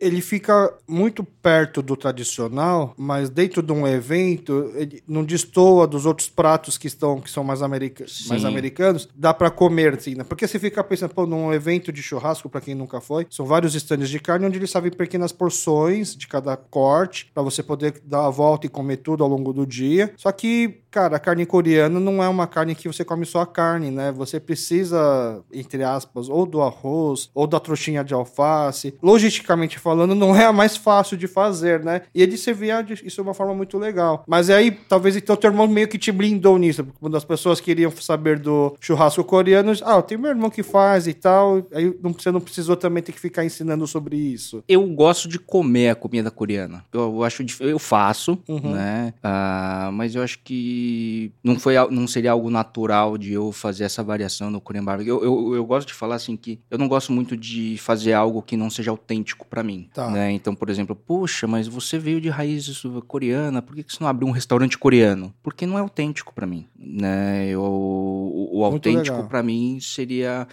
ele fica muito perto do tradicional, mas dentro de um evento, ele não destoa dos outros pratos que estão que são mais, america mais Sim. americanos, dá pra comer, assim, né? Porque você fica pensando, pô, num evento de churrasco, pra quem nunca foi, são vários estandes de carne onde eles servem pequenas porções de cada corte, pra você poder dar a volta e comer tudo ao longo do dia. Só que, cara, a carne coreana não é uma carne que você come só a carne, né? Você precisa, entre aspas, ou do arroz, ou da trouxinha de alface. Logisticamente falando, não é a mais fácil de fazer, né? E ele servia de- isso de uma forma muito legal. Mas aí, talvez então teu irmão meio que te blindou nisso. porque Quando as pessoas queriam saber do churrasco coreano, ah, tem meu irmão que faz e tal. Aí você não precisou também ter que ficar ensinando sobre isso. Eu gosto de comer a comida coreana. Eu, acho eu faço, Uhum. né? Ah, mas eu acho que não foi não seria algo natural de eu fazer essa variação no Korean barbecue. Eu, eu, eu gosto de falar assim que eu não gosto muito de fazer algo que não seja autêntico pra mim, Tá. né? Então, por exemplo, poxa, mas você veio de raízes coreana, por que, que você não abriu um restaurante coreano? Porque não é autêntico pra mim, né? Eu, o, o autêntico pra mim seria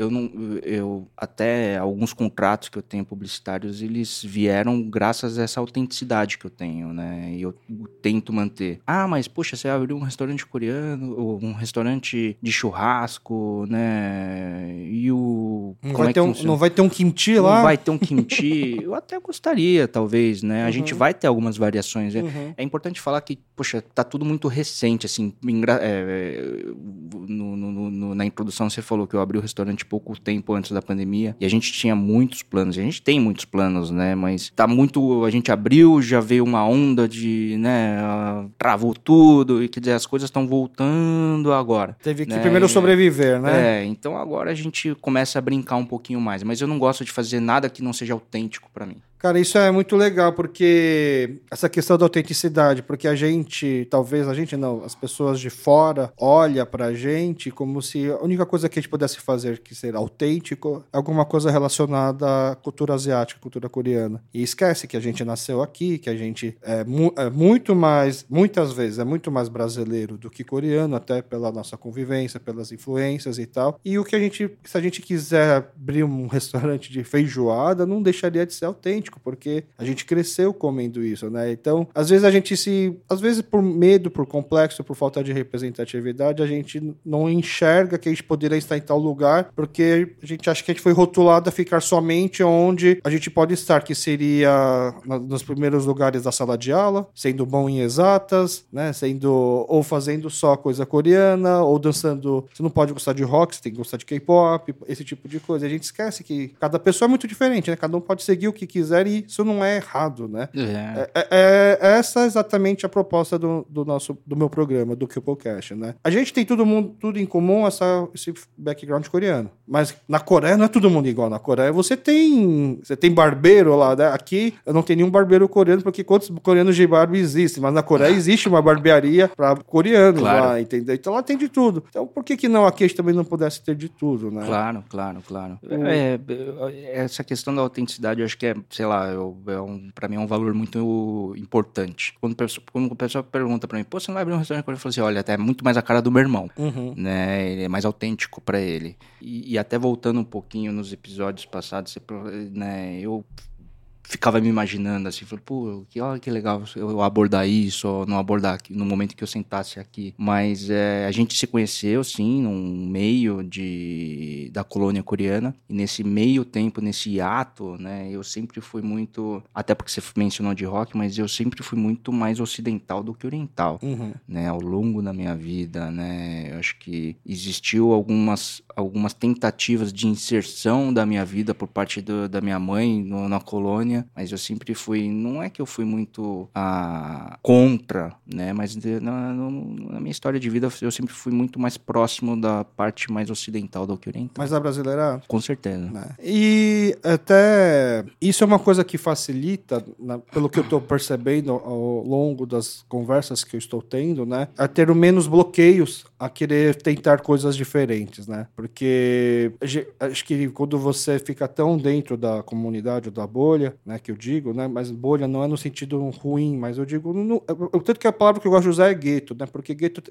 eu não eu até alguns contratos que eu tenho publicitários eles vieram graças a essa autenticidade que eu tenho né e eu tento manter ah mas poxa você abriu um restaurante coreano ou um restaurante de churrasco né e o Não vai, é ter um, não vai ter um kimchi Não lá? vai ter um kimchi eu até gostaria talvez né a gente vai ter algumas variações né? Uhum. É importante falar que, poxa, tá tudo muito recente, assim. é, é, no- no- no- na introdução você falou que eu abri o restaurante pouco tempo antes da pandemia e a gente tinha muitos planos. A gente tem muitos planos, né? Mas tá muito. A gente abriu, já veio uma onda de, né? Travou tudo e quer dizer, as coisas estão voltando agora. Teve que né? primeiro sobreviver, né? É, então agora a gente começa a brincar um pouquinho mais. Mas eu não gosto de fazer nada que não seja autêntico para mim. Cara, isso é muito legal, porque essa questão da autenticidade, porque a gente, talvez a gente não, as pessoas de fora olha pra gente como se a única coisa que a gente pudesse fazer que ser autêntico é alguma coisa relacionada à cultura asiática, cultura coreana. E esquece que a gente nasceu aqui, que a gente é, mu é muito mais, muitas vezes, é muito mais brasileiro do que coreano, até pela nossa convivência, pelas influências e tal. E o que a gente, se a gente quiser abrir um restaurante de feijoada, não deixaria de ser autêntico porque a gente cresceu comendo isso, né? Então, às vezes a gente se. Às vezes, por medo, por complexo, por falta de representatividade, a gente não enxerga que a gente poderia estar em tal lugar, porque a gente acha que a gente foi rotulado a ficar somente onde a gente pode estar, que seria nos primeiros lugares da sala de aula, sendo bom em exatas, né? Sendo. ou fazendo só coisa coreana, ou dançando. Você não pode gostar de rock, você tem que gostar de K-pop, esse tipo de coisa. A gente esquece que cada pessoa é muito diferente, né? Cada um pode seguir o que quiser e isso não é errado, né? É. É, é, é essa é exatamente a proposta do, do, nosso, do meu programa, do Cupocast, né? A gente tem todo mundo, tudo em comum, essa, esse background coreano. Mas na Coreia não é todo mundo igual. Na Coreia você tem, você tem barbeiro lá, né? Aqui eu não tenho nenhum barbeiro coreano, porque quantos coreanos de barba existem? Mas na Coreia existe uma barbearia para coreanos claro. lá, entendeu? Então lá tem de tudo. Então por que que não aqui a gente também não pudesse ter de tudo, né? Claro, claro, claro. É, essa questão da autenticidade, eu acho que é, sei lá, eu, é um, pra mim é um valor muito importante. Quando, quando o pessoal pergunta pra mim, pô, você não vai abrir um restaurante? Eu falo assim, olha, até é muito mais a cara do meu irmão, uhum. né? Ele é mais autêntico para ele. E, e, até voltando um pouquinho nos episódios passados, né, eu ficava me imaginando assim, falei, pô, que, olha que legal eu abordar isso, ou não abordar aqui, no momento que eu sentasse aqui. Mas é, a gente se conheceu, sim, num meio de, da colônia coreana, e nesse meio tempo, nesse ato, né, eu sempre fui muito, até porque você mencionou de rock, mas eu sempre fui muito mais ocidental do que oriental, uhum. né, ao longo da minha vida, né, eu acho que existiu algumas, algumas tentativas de inserção da minha vida por parte do, da minha mãe no, na colônia, mas eu sempre fui, não é que eu fui muito ah, contra, né, mas na, na, minha história de vida eu sempre fui muito mais próximo da parte mais ocidental do que oriental. Mas a brasileira? Com certeza. Né? E até isso é uma coisa que facilita, na, pelo que eu estou percebendo ao longo das conversas que eu estou tendo, né, a ter menos bloqueios a querer tentar coisas diferentes, né? Porque acho que quando você fica tão dentro da comunidade ou da bolha, né, que eu digo, né, mas bolha não é no sentido ruim, mas eu digo, no, eu, tanto que a palavra que eu gosto de usar é gueto, né, porque gueto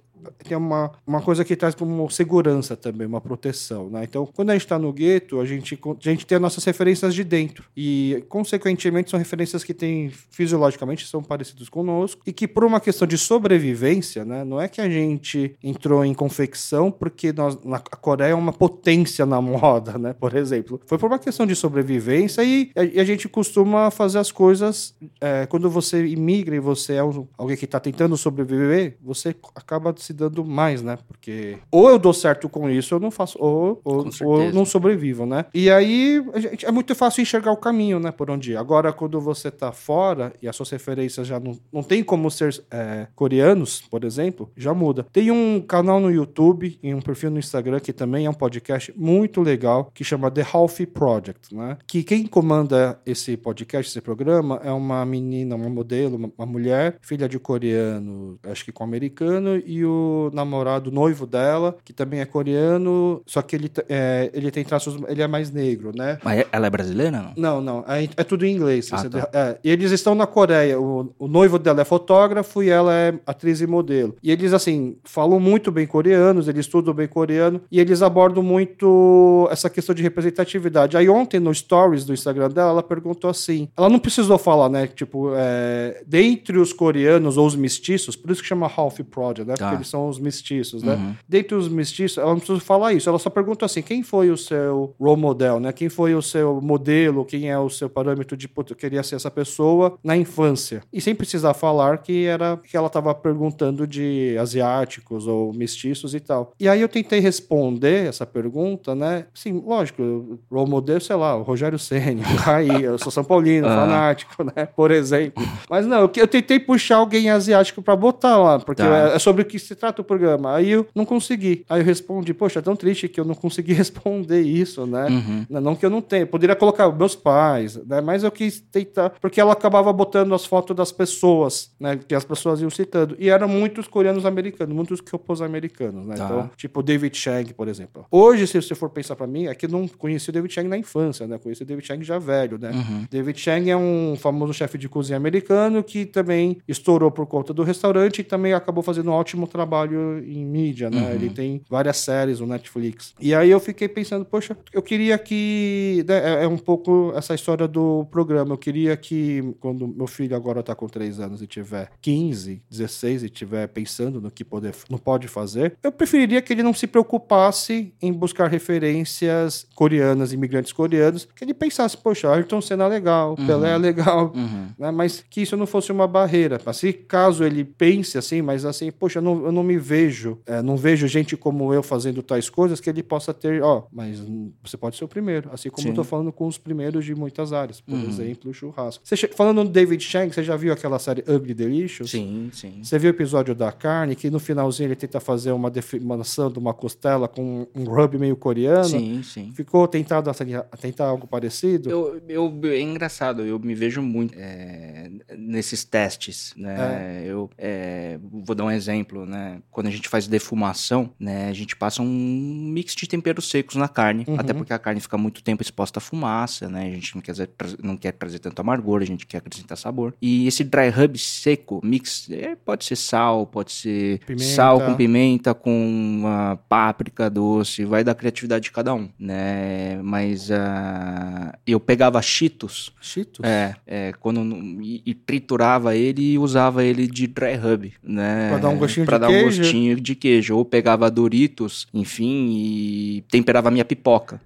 tem uma, uma coisa que traz como segurança também, uma proteção, né, então quando a gente está no gueto, a gente, a gente tem as nossas referências de dentro, e consequentemente são referências que têm, fisiologicamente, são parecidos conosco, e que por uma questão de sobrevivência, né, não é que a gente entrou em confecção porque nós, a Coreia é uma potência na moda, né, por exemplo, foi por uma questão de sobrevivência e a, a gente costuma costuma fazer as coisas. É, quando você imigra e você é um, alguém que está tentando sobreviver, você acaba se dando mais, né? Porque ou eu dou certo com isso, eu não faço, ou, ou, ou eu não sobrevivo, né? E aí gente, é muito fácil enxergar o caminho, né? Por onde ir. Agora, quando você está fora e as suas referências já não, não tem como ser é, coreanos, por exemplo, já muda. Tem um canal no YouTube e um perfil no Instagram que também é um podcast muito legal que chama The Healthy Project, né? Que quem comanda esse podcast esse programa, é uma menina, uma modelo, uma, uma mulher, filha de coreano, acho que com americano, e o namorado, noivo dela, que também é coreano, só que ele, é, ele tem traços, ele é mais negro, né? Mas ela é brasileira, não? Não, não, é, é tudo em inglês. Ah, tá. é, e eles estão na Coreia, o, o noivo dela é fotógrafo e ela é atriz e modelo. E eles, assim, falam muito bem coreanos, eles estudam bem coreano, e eles abordam muito essa questão de representatividade. Aí ontem, no stories do Instagram dela, ela perguntou assim. Ela não precisou falar, né? Tipo, é, dentre os coreanos ou os mestiços, por isso que chama Half Project, né? Porque ah. eles são os mestiços, né? Uhum. Dentre os mestiços, ela não precisou falar isso. Ela só perguntou assim: quem foi o seu role model, né? Quem foi o seu modelo? Quem é o seu parâmetro de, puto, eu queria ser essa pessoa na infância. E sem precisar falar que era que ela estava perguntando de asiáticos ou mestiços e tal. E aí eu tentei responder essa pergunta, né? Sim, lógico, role model, sei lá, o Rogério Senna, aí eu sou São Paulino, ah. fanático, né? Por exemplo. Mas não, eu, eu tentei puxar alguém asiático para botar lá, porque tá. é sobre o que se trata o programa. Aí eu não consegui. Aí eu respondi, poxa, é tão triste que eu não consegui responder isso, né? Uhum. Não que eu não tenha, poderia colocar meus pais, né? Mas eu quis tentar, porque ela acabava botando as fotos das pessoas, né? Que as pessoas iam citando. E eram muitos coreanos americanos, muitos que opôs americanos, né? Tá. Então, tipo David Chang, por exemplo. Hoje, se você for pensar para mim, é que não conheci o David Chang na infância, né? Conheci o David Chang já velho, né? Uhum. David Chang é um famoso chefe de cozinha americano que também estourou por conta do restaurante e também acabou fazendo um ótimo trabalho em mídia, né? Uhum. Ele tem várias séries no Netflix. E aí eu fiquei pensando, poxa, eu queria que. Né, é, é um pouco essa história do programa. Eu queria que, quando meu filho agora tá com 3 anos e tiver 15, 16 e tiver pensando no que poder, não pode fazer, eu preferiria que ele não se preocupasse em buscar referências coreanas, imigrantes coreanos, que ele pensasse, poxa, Ayrton Senna é legal, uhum. Pelé é legal, uhum. né? mas que isso não fosse uma barreira. Assim, caso ele pense assim, mas assim, poxa, eu não, eu não me vejo, é, não vejo gente como eu fazendo tais coisas, que ele possa ter, ó, mas você pode ser o primeiro, assim como Sim. eu tô falando com os primeiros de muitas áreas, por uhum. exemplo, o churrasco. Você, falando no David Chang, você já viu aquela série Ugly Delicious? Sim, sim. Você viu o episódio da carne, que no finalzinho ele tenta fazer uma definição de uma costela com um rub meio coreano? Sim, sim. Ficou tentado a tentar algo parecido? Eu, eu, é engraçado, eu me vejo muito é, nesses testes, né? É. Eu é, vou dar um exemplo, né? Quando a gente faz defumação, né? A gente passa um mix de temperos secos na carne, uhum. até porque a carne fica muito tempo exposta à fumaça, né? A gente não quer, não quer trazer tanto amargor, a gente quer acrescentar sabor. E esse dry rub seco, mix, é, pode ser sal, pode ser pimenta. sal com pimenta, com uh, páprica doce, vai da criatividade de cada um, né? Mas uh, eu pegava cheetos. Cheetos? É, é quando e, e, triturava ele e usava ele de dry rub, né? Pra dar um gostinho pra de dar queijo? um gostinho de queijo. Ou pegava Doritos, enfim, e temperava minha pipoca.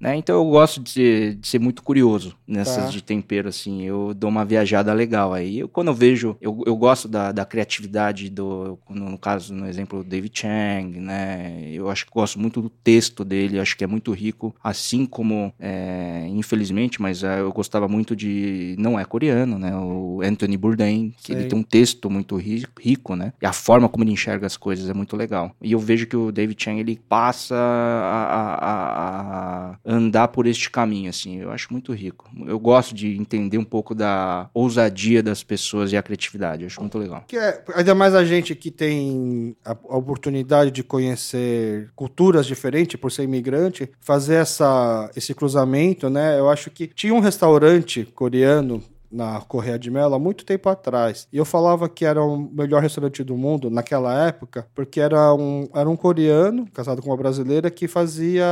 Né? Então eu gosto de ser, de ser muito curioso nessas tá. de tempero, assim. Eu dou uma viajada legal. Aí eu, quando eu vejo, eu, eu gosto da, da criatividade do, no, no caso, no exemplo, do David Chang, né? Eu acho que gosto muito do texto dele, acho que é muito rico, assim como, é, infelizmente, mas é, eu gostava muito de, não é coreano, né? O Anthony Bourdain, que Sei. ele tem um texto muito rico, né? E a forma como ele enxerga as coisas é muito legal. E eu vejo que o David Chang, ele passa a, a, a andar por este caminho, assim. Eu acho muito rico. Eu gosto de entender um pouco da ousadia das pessoas e a criatividade. Eu acho muito legal. Que é, ainda mais a gente que tem a, a oportunidade de conhecer culturas diferentes por ser imigrante, fazer essa, esse cruzamento, né? Eu acho que tinha um restaurante coreano na Correia de Melo há muito tempo atrás. E eu falava que era o melhor restaurante do mundo naquela época, porque era um, era um coreano, casado com uma brasileira, que fazia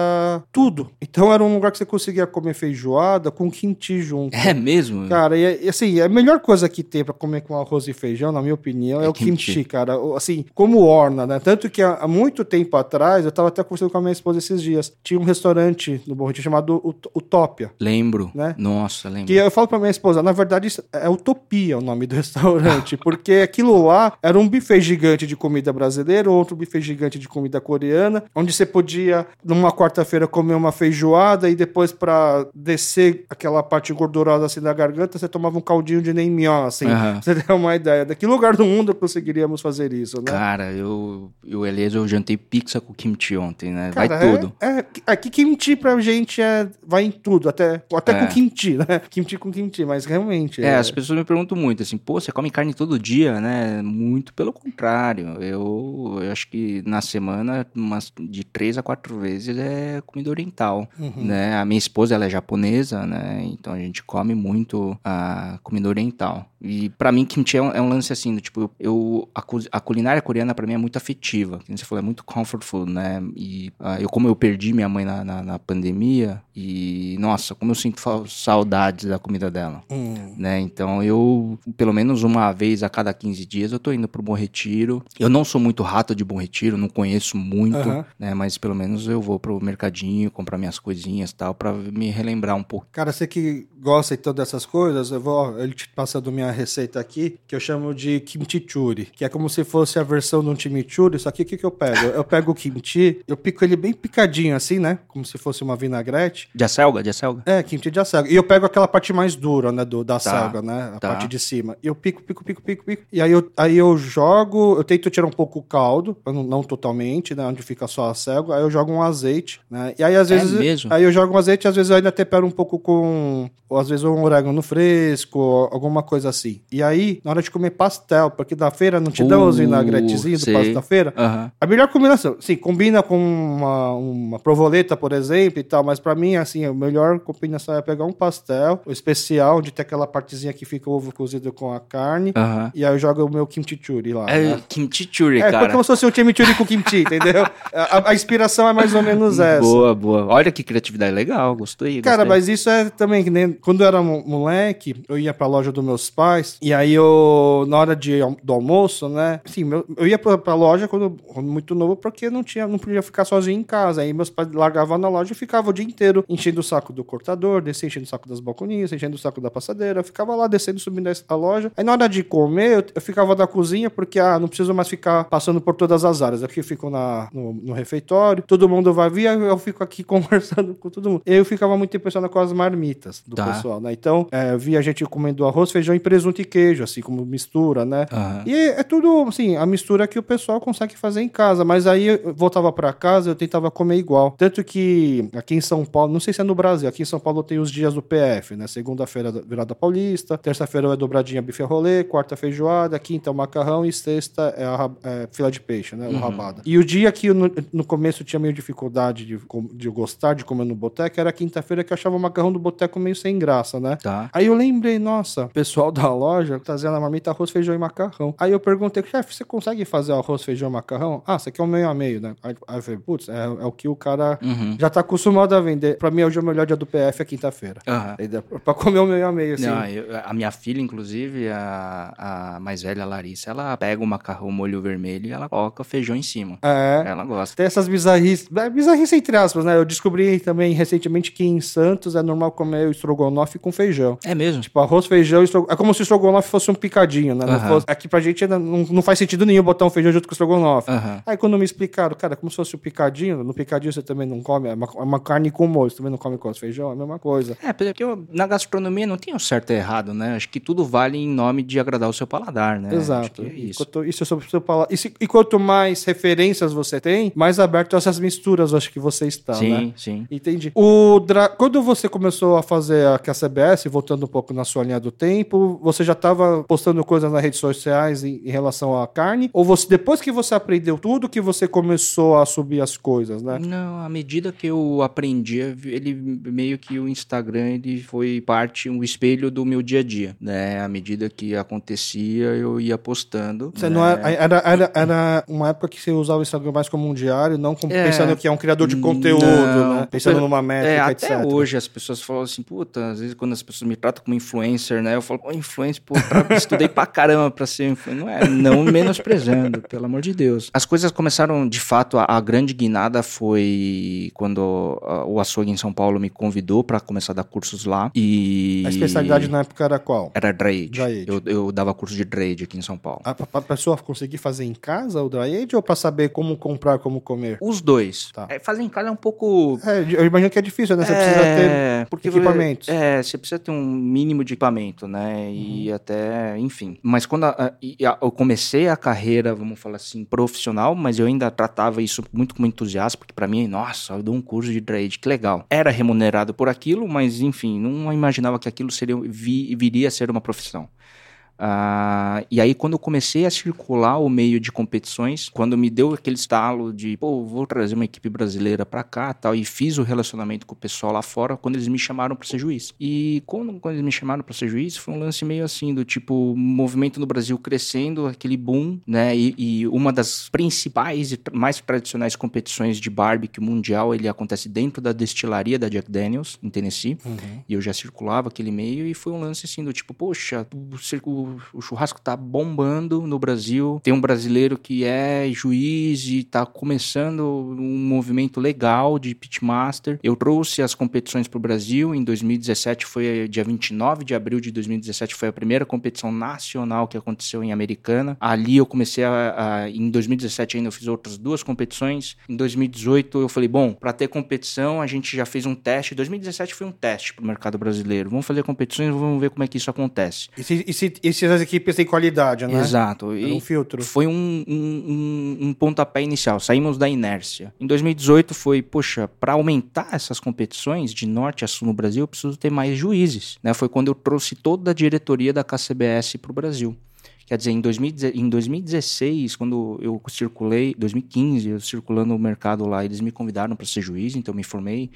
tudo. Então era um lugar que você conseguia comer feijoada com kimchi junto. É mesmo? Cara, e, assim, a melhor coisa que tem para comer com arroz e feijão, na minha opinião, é, é o kimchi. kimchi, cara. Assim, como orna, né? Tanto que há, muito tempo atrás, eu tava até conversando com a minha esposa esses dias, tinha um restaurante no Bom Retiro chamado Utopia. Lembro. Né? Nossa, lembro. Que eu falo pra minha esposa, na verdade, verdade, é Utopia o nome do restaurante, porque aquilo lá era um buffet gigante de comida brasileira, outro buffet gigante de comida coreana, onde você podia, numa quarta-feira, comer uma feijoada e depois, para descer aquela parte gordurosa assim da garganta, você tomava um caldinho de naengmyeon, assim. Uhum. Você tem uma ideia. De que lugar do mundo conseguiríamos fazer isso, né? Cara, eu, eu aliás, eu jantei pizza com kimchi ontem, né? Cara, vai tudo. É, é, que kimchi pra gente é, vai em tudo, até, até é. com kimchi, né? Kimchi com kimchi, mas realmente realmente. É, é, as pessoas me perguntam muito assim, pô, você come carne todo dia, né? Muito pelo contrário. Eu, eu acho que na semana, umas de três a quatro vezes é comida oriental, uhum. né? A minha esposa, ela é japonesa, né? Então a gente come muito a comida oriental. E para mim, kimchi é um, é um, lance assim, do, tipo, eu, a, a culinária coreana para mim é muito afetiva. Como você falou, é muito comfort food, né? E uh, eu, como eu perdi minha mãe na, na, na, pandemia, e nossa, como eu sinto saudades da comida dela. Hum. Né? Então eu, pelo menos uma vez a cada 15 dias, eu tô indo pro Bom Retiro. Eu não sou muito rato de Bom Retiro, não conheço muito, Aham. né? Mas pelo menos eu vou pro mercadinho, comprar minhas coisinhas e tal, pra me relembrar um pouco. Cara, você que gosta então dessas coisas, eu vou ele te passando minha receita aqui, que eu chamo de kimchichuri, que é como se fosse a versão de um chimichurri, só que o que, que eu pego? Eu pego o kimchi, eu pico ele bem picadinho assim, né? Como se fosse uma vinagrete. De acelga? De acelga? É, kimchi de acelga. E eu pego aquela parte mais dura, né, do, da Tá, acelga, né? A tá. parte de cima. E eu pico, pico, pico, pico, pico. E aí eu, aí eu jogo, eu tento tirar um pouco o caldo, não, não totalmente, né, onde fica só a acelga. Aí eu jogo um azeite, né? E aí às É vezes... mesmo? Aí eu jogo um azeite, às vezes eu ainda tempero um pouco com... Ou às vezes um orégano fresco, alguma coisa assim. E aí, na hora de comer pastel, porque da feira não te dão os Uh, vinagretezinhos do pastel da feira, Aham. a melhor combinação, sim, combina com uma, uma provoleta, por exemplo, e tal, mas pra mim, assim, a melhor combinação é pegar um pastel, o especial, onde tem aquela partezinha que fica o ovo cozido com a carne, e aí eu jogo o meu kimchichuri lá. É né? kimchichuri, É, cara. como se fosse um chimichurri com kimchi, entendeu? A, a inspiração é mais ou menos essa. Boa, boa. Olha que criatividade legal, gostei. Cara, gostei. mas isso é também que nem quando eu era mo- moleque, eu ia pra loja dos meus pais, e aí eu, na hora de, do almoço, né? Assim, meu- eu ia pra, pra loja quando, quando muito novo, porque não tinha, não podia ficar sozinho em casa. Aí meus pais largavam na loja e ficava o dia inteiro enchendo o saco do cortador, descia enchendo o saco das balconistas, enchendo o saco da passadeira. Eu ficava lá descendo, subindo a loja. Aí na hora de comer, eu, eu ficava da cozinha, porque ah, não preciso mais ficar passando por todas as áreas. Aqui eu fico na, no, no refeitório, todo mundo vai vir, eu fico aqui conversando com todo mundo. Eu ficava muito impressionado com as marmitas do Tá. pessoal, né? Então, é, eu via a gente comendo arroz, feijão e presunto e queijo, assim, como mistura, né? Aham. E é tudo, assim, a mistura que o pessoal consegue fazer em casa. Mas aí eu voltava pra casa, eu tentava comer igual. Tanto que aqui em São Paulo, não sei se é no Brasil, aqui em São Paulo tem os dias do PF, né? Segunda-feira virada paulista, terça-feira é dobradinha bife a rolê, quarta feijoada, quinta é o macarrão e sexta é a é, fila de peixe, né? O rabada. E o dia que eu, no, no começo tinha meio dificuldade de, de gostar de comer no boteco era quinta-feira que eu achava o macarrão do boteco meio sem graça, né? Tá. Aí eu lembrei, nossa, o pessoal da loja trazia na marmita arroz, feijão e macarrão. Aí eu perguntei, chefe, você consegue fazer arroz, feijão e macarrão? Ah, você quer um meio a meio, né? Aí, aí eu falei, putz, é, é o que o cara Uhum. já tá acostumado a vender. Pra mim, hoje o melhor dia do PF é quinta-feira. Dá Pra comer o meio a meio, assim. Não, eu- a minha filha, inclusive, a, a mais velha, a Larissa, ela pega o macarrão molho vermelho e ela coloca feijão em cima. É. Ela gosta. Tem essas bizarrices, é, bizarrices entre aspas, né? Eu descobri também recentemente que em Santos é normal comer o estrogonofe com feijão. É mesmo? Tipo, arroz, feijão, estrogonofe. É como se o estrogonofe fosse um picadinho, né? Aham. fosse- Aqui pra gente não, não faz sentido nenhum botar um feijão junto com o estrogonofe. Aham. Aí quando me explicaram, cara, como se fosse o picadinho, no picadinho você também não come, é uma, é uma carne com molho, você também não come com feijão, é a mesma coisa. É, porque eu- na gastronomia não tem o certo e errado, né? Acho que tudo vale em nome de agradar o seu paladar, né? Exato. é isso. quanto, isso é sobre o seu paladar. E, se- e quanto mais referências você tem, mais aberto a essas misturas, acho que você está, sim, né? sim. Entendi. O dra... Quando você começou a fazer a, a CBS, voltando um pouco na sua linha do tempo, você já estava postando coisas nas redes sociais em, em relação à carne? Ou você, depois que você aprendeu tudo, que você começou a subir as coisas, né? Não, à medida que eu aprendia, ele meio que o Instagram ele foi parte, um espelho do meu dia a dia, né? À medida que acontecia, eu ia postando. Você né? não era, era, era, era uma época que você usava o Instagram mais como um diário, não como, É. pensando que é um criador de conteúdo, Não. né? Pensando numa É, métrica, até etc. hoje as pessoas falam assim, puta, às vezes quando as pessoas me tratam como influencer, né? Eu falo, pô, influencer, pô, estudei pra caramba pra ser influencer. Não é, não menosprezando, pelo amor de Deus. As coisas começaram, de fato, a, a grande guinada foi quando ah, o açougue em São Paulo me convidou pra começar a dar cursos lá. E. A especialidade na época era qual? Era dry Dry age. Eu, eu dava curso de dry age aqui em São Paulo. A, a pessoa conseguir fazer em casa o dry age ou pra saber como comprar, como comer? Os dois. Tá. É, fazer em casa é um pouco É, eu imagino que é difícil, né? Você precisa ter porque equipamentos. É, você precisa ter um mínimo de equipamento, né? E Uhum. até, enfim. Mas quando a- a- eu comecei a carreira, vamos falar assim, profissional, mas eu ainda tratava isso muito como entusiasta, porque pra mim, nossa, eu dou um curso de trade, que legal. Era remunerado por aquilo, mas enfim, não imaginava que aquilo seria, vi- viria a ser uma profissão. Uh, e aí, quando eu comecei a circular o meio de competições, quando me deu aquele estalo de, pô, vou trazer uma equipe brasileira para cá tal, e fiz o relacionamento com o pessoal lá fora, quando eles me chamaram para ser juiz. E quando, quando eles me chamaram para ser juiz, foi um lance meio assim, do tipo, movimento no Brasil crescendo, aquele boom, né? E, e uma das principais e mais tradicionais competições de barbecue mundial, ele acontece dentro da destilaria da Jack Daniels, em Tennessee. Uhum. E eu já circulava aquele meio, e foi um lance assim, do tipo, poxa, o, o o, churrasco tá bombando no Brasil. Tem um brasileiro que é juiz e tá começando um movimento legal de pitmaster. Eu trouxe as competições para o Brasil. Em 2017 foi dia 29 de abril de 2017 foi a primeira competição nacional que aconteceu em Americana. Ali eu comecei a, a em 2017 ainda eu fiz outras duas competições. Em 2018 eu falei, bom, para ter competição a gente já fez um teste. 2017 foi um teste para o mercado brasileiro. Vamos fazer competições, vamos ver como é que isso acontece. E se, e se, e se as equipes têm qualidade, né? Exato. É um filtro. Foi um, um, um, pontapé inicial. Saímos da inércia. Em 2018 foi, poxa, para aumentar essas competições de norte a sul no Brasil, eu preciso ter mais juízes. Né? Foi quando eu trouxe toda a diretoria da KCBS para o Brasil. Quer dizer, em, 2016, quando eu circulei, 2015, eu circulando o mercado lá, eles me convidaram para ser juiz, então eu me formei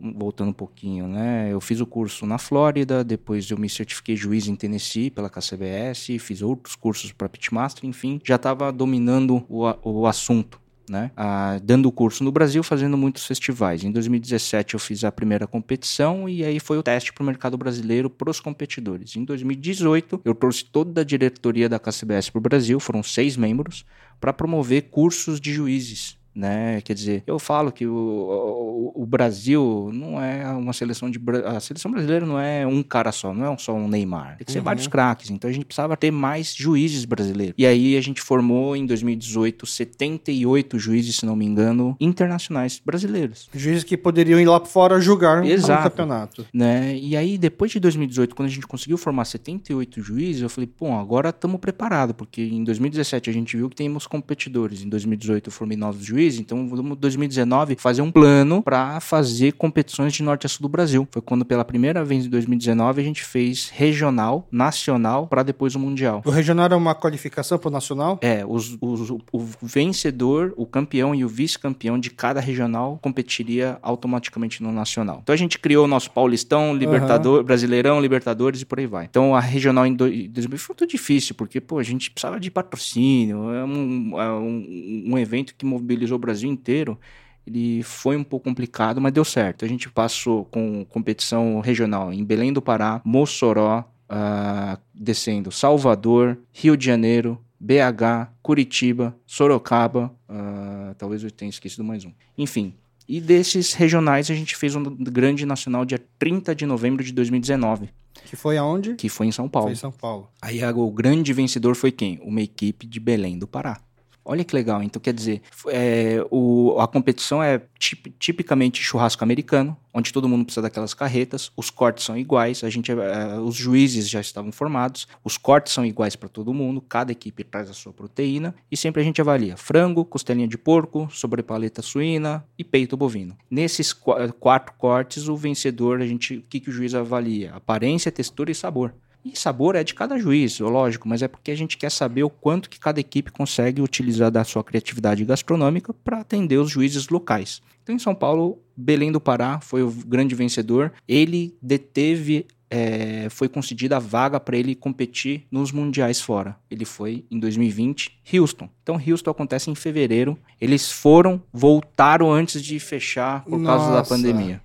voltando um pouquinho, né? Eu fiz o curso na Flórida, depois eu me certifiquei juiz em Tennessee pela KCBS, fiz outros cursos para Pitmaster, enfim, já estava dominando o, o assunto. Né? Ah, dando curso no Brasil, fazendo muitos festivais. Em 2017 eu fiz a primeira competição e aí foi o teste para o mercado brasileiro para os competidores. Em 2018 eu trouxe toda a diretoria da KCBS para o Brasil, foram seis membros, para promover cursos de juízes né? Quer dizer, eu falo que o, o, o, Brasil não é uma seleção de a seleção brasileira não é um cara só, não é só um Neymar. Tem que ser uhum. vários craques. Então a gente precisava ter mais juízes brasileiros. E aí a gente formou em 2018 78 juízes, se não me engano, internacionais brasileiros. Juízes que poderiam ir lá fora julgar Exato. no campeonato. Né? E aí depois de 2018, quando a gente conseguiu formar 78 juízes, eu falei, pô, agora estamos preparados, porque em 2017 a gente viu que temos competidores. Em 2018 eu formei novos juízes juiz. Então, vamos 2019 fazer um plano para fazer competições de norte a sul do Brasil. Foi quando pela primeira vez em 2019 a gente fez regional, nacional para depois o mundial. O regional era uma qualificação para o nacional? É, os, os, o vencedor, o campeão e o vice-campeão de cada regional competiria automaticamente no nacional. Então a gente criou o nosso Paulistão, Libertador, uhum. Brasileirão, Libertadores e por aí vai. Então a regional em 2020 foi muito difícil, porque pô, a gente precisava de patrocínio, é um, é um, um evento que mobilizou o Brasil inteiro, ele foi um pouco complicado, mas deu certo. A gente passou com competição regional em Belém do Pará, Mossoró, uh, descendo Salvador, Rio de Janeiro, BH, Curitiba, Sorocaba, uh, talvez eu tenha esquecido mais um. Enfim, e desses regionais a gente fez um grande nacional dia 30 de novembro de 2019. Que foi aonde? Que foi em São Paulo. Foi em São Paulo. Aí o grande vencedor foi quem? Uma equipe de Belém do Pará. Olha que legal. Então, quer dizer, é, o, a competição é tip, tipicamente churrasco americano, onde todo mundo precisa daquelas carretas, os cortes são iguais, a gente, é, os juízes já estavam formados, os cortes são iguais para todo mundo, cada equipe traz a sua proteína e sempre a gente avalia frango, costelinha de porco, sobrepaleta suína e peito bovino. Nesses qu quatro cortes, o vencedor, a gente, o que, que o juiz avalia? Aparência, textura e sabor. E sabor é de cada juiz, lógico, mas é porque a gente quer saber o quanto que cada equipe consegue utilizar da sua criatividade gastronômica para atender os juízes locais. Então, em São Paulo, Belém do Pará foi o grande vencedor. Ele deteve é, foi concedida a vaga para ele competir nos mundiais fora. Ele foi em 2020, Houston. Então, Houston acontece em fevereiro. Eles foram, voltaram antes de fechar por Nossa. causa da pandemia.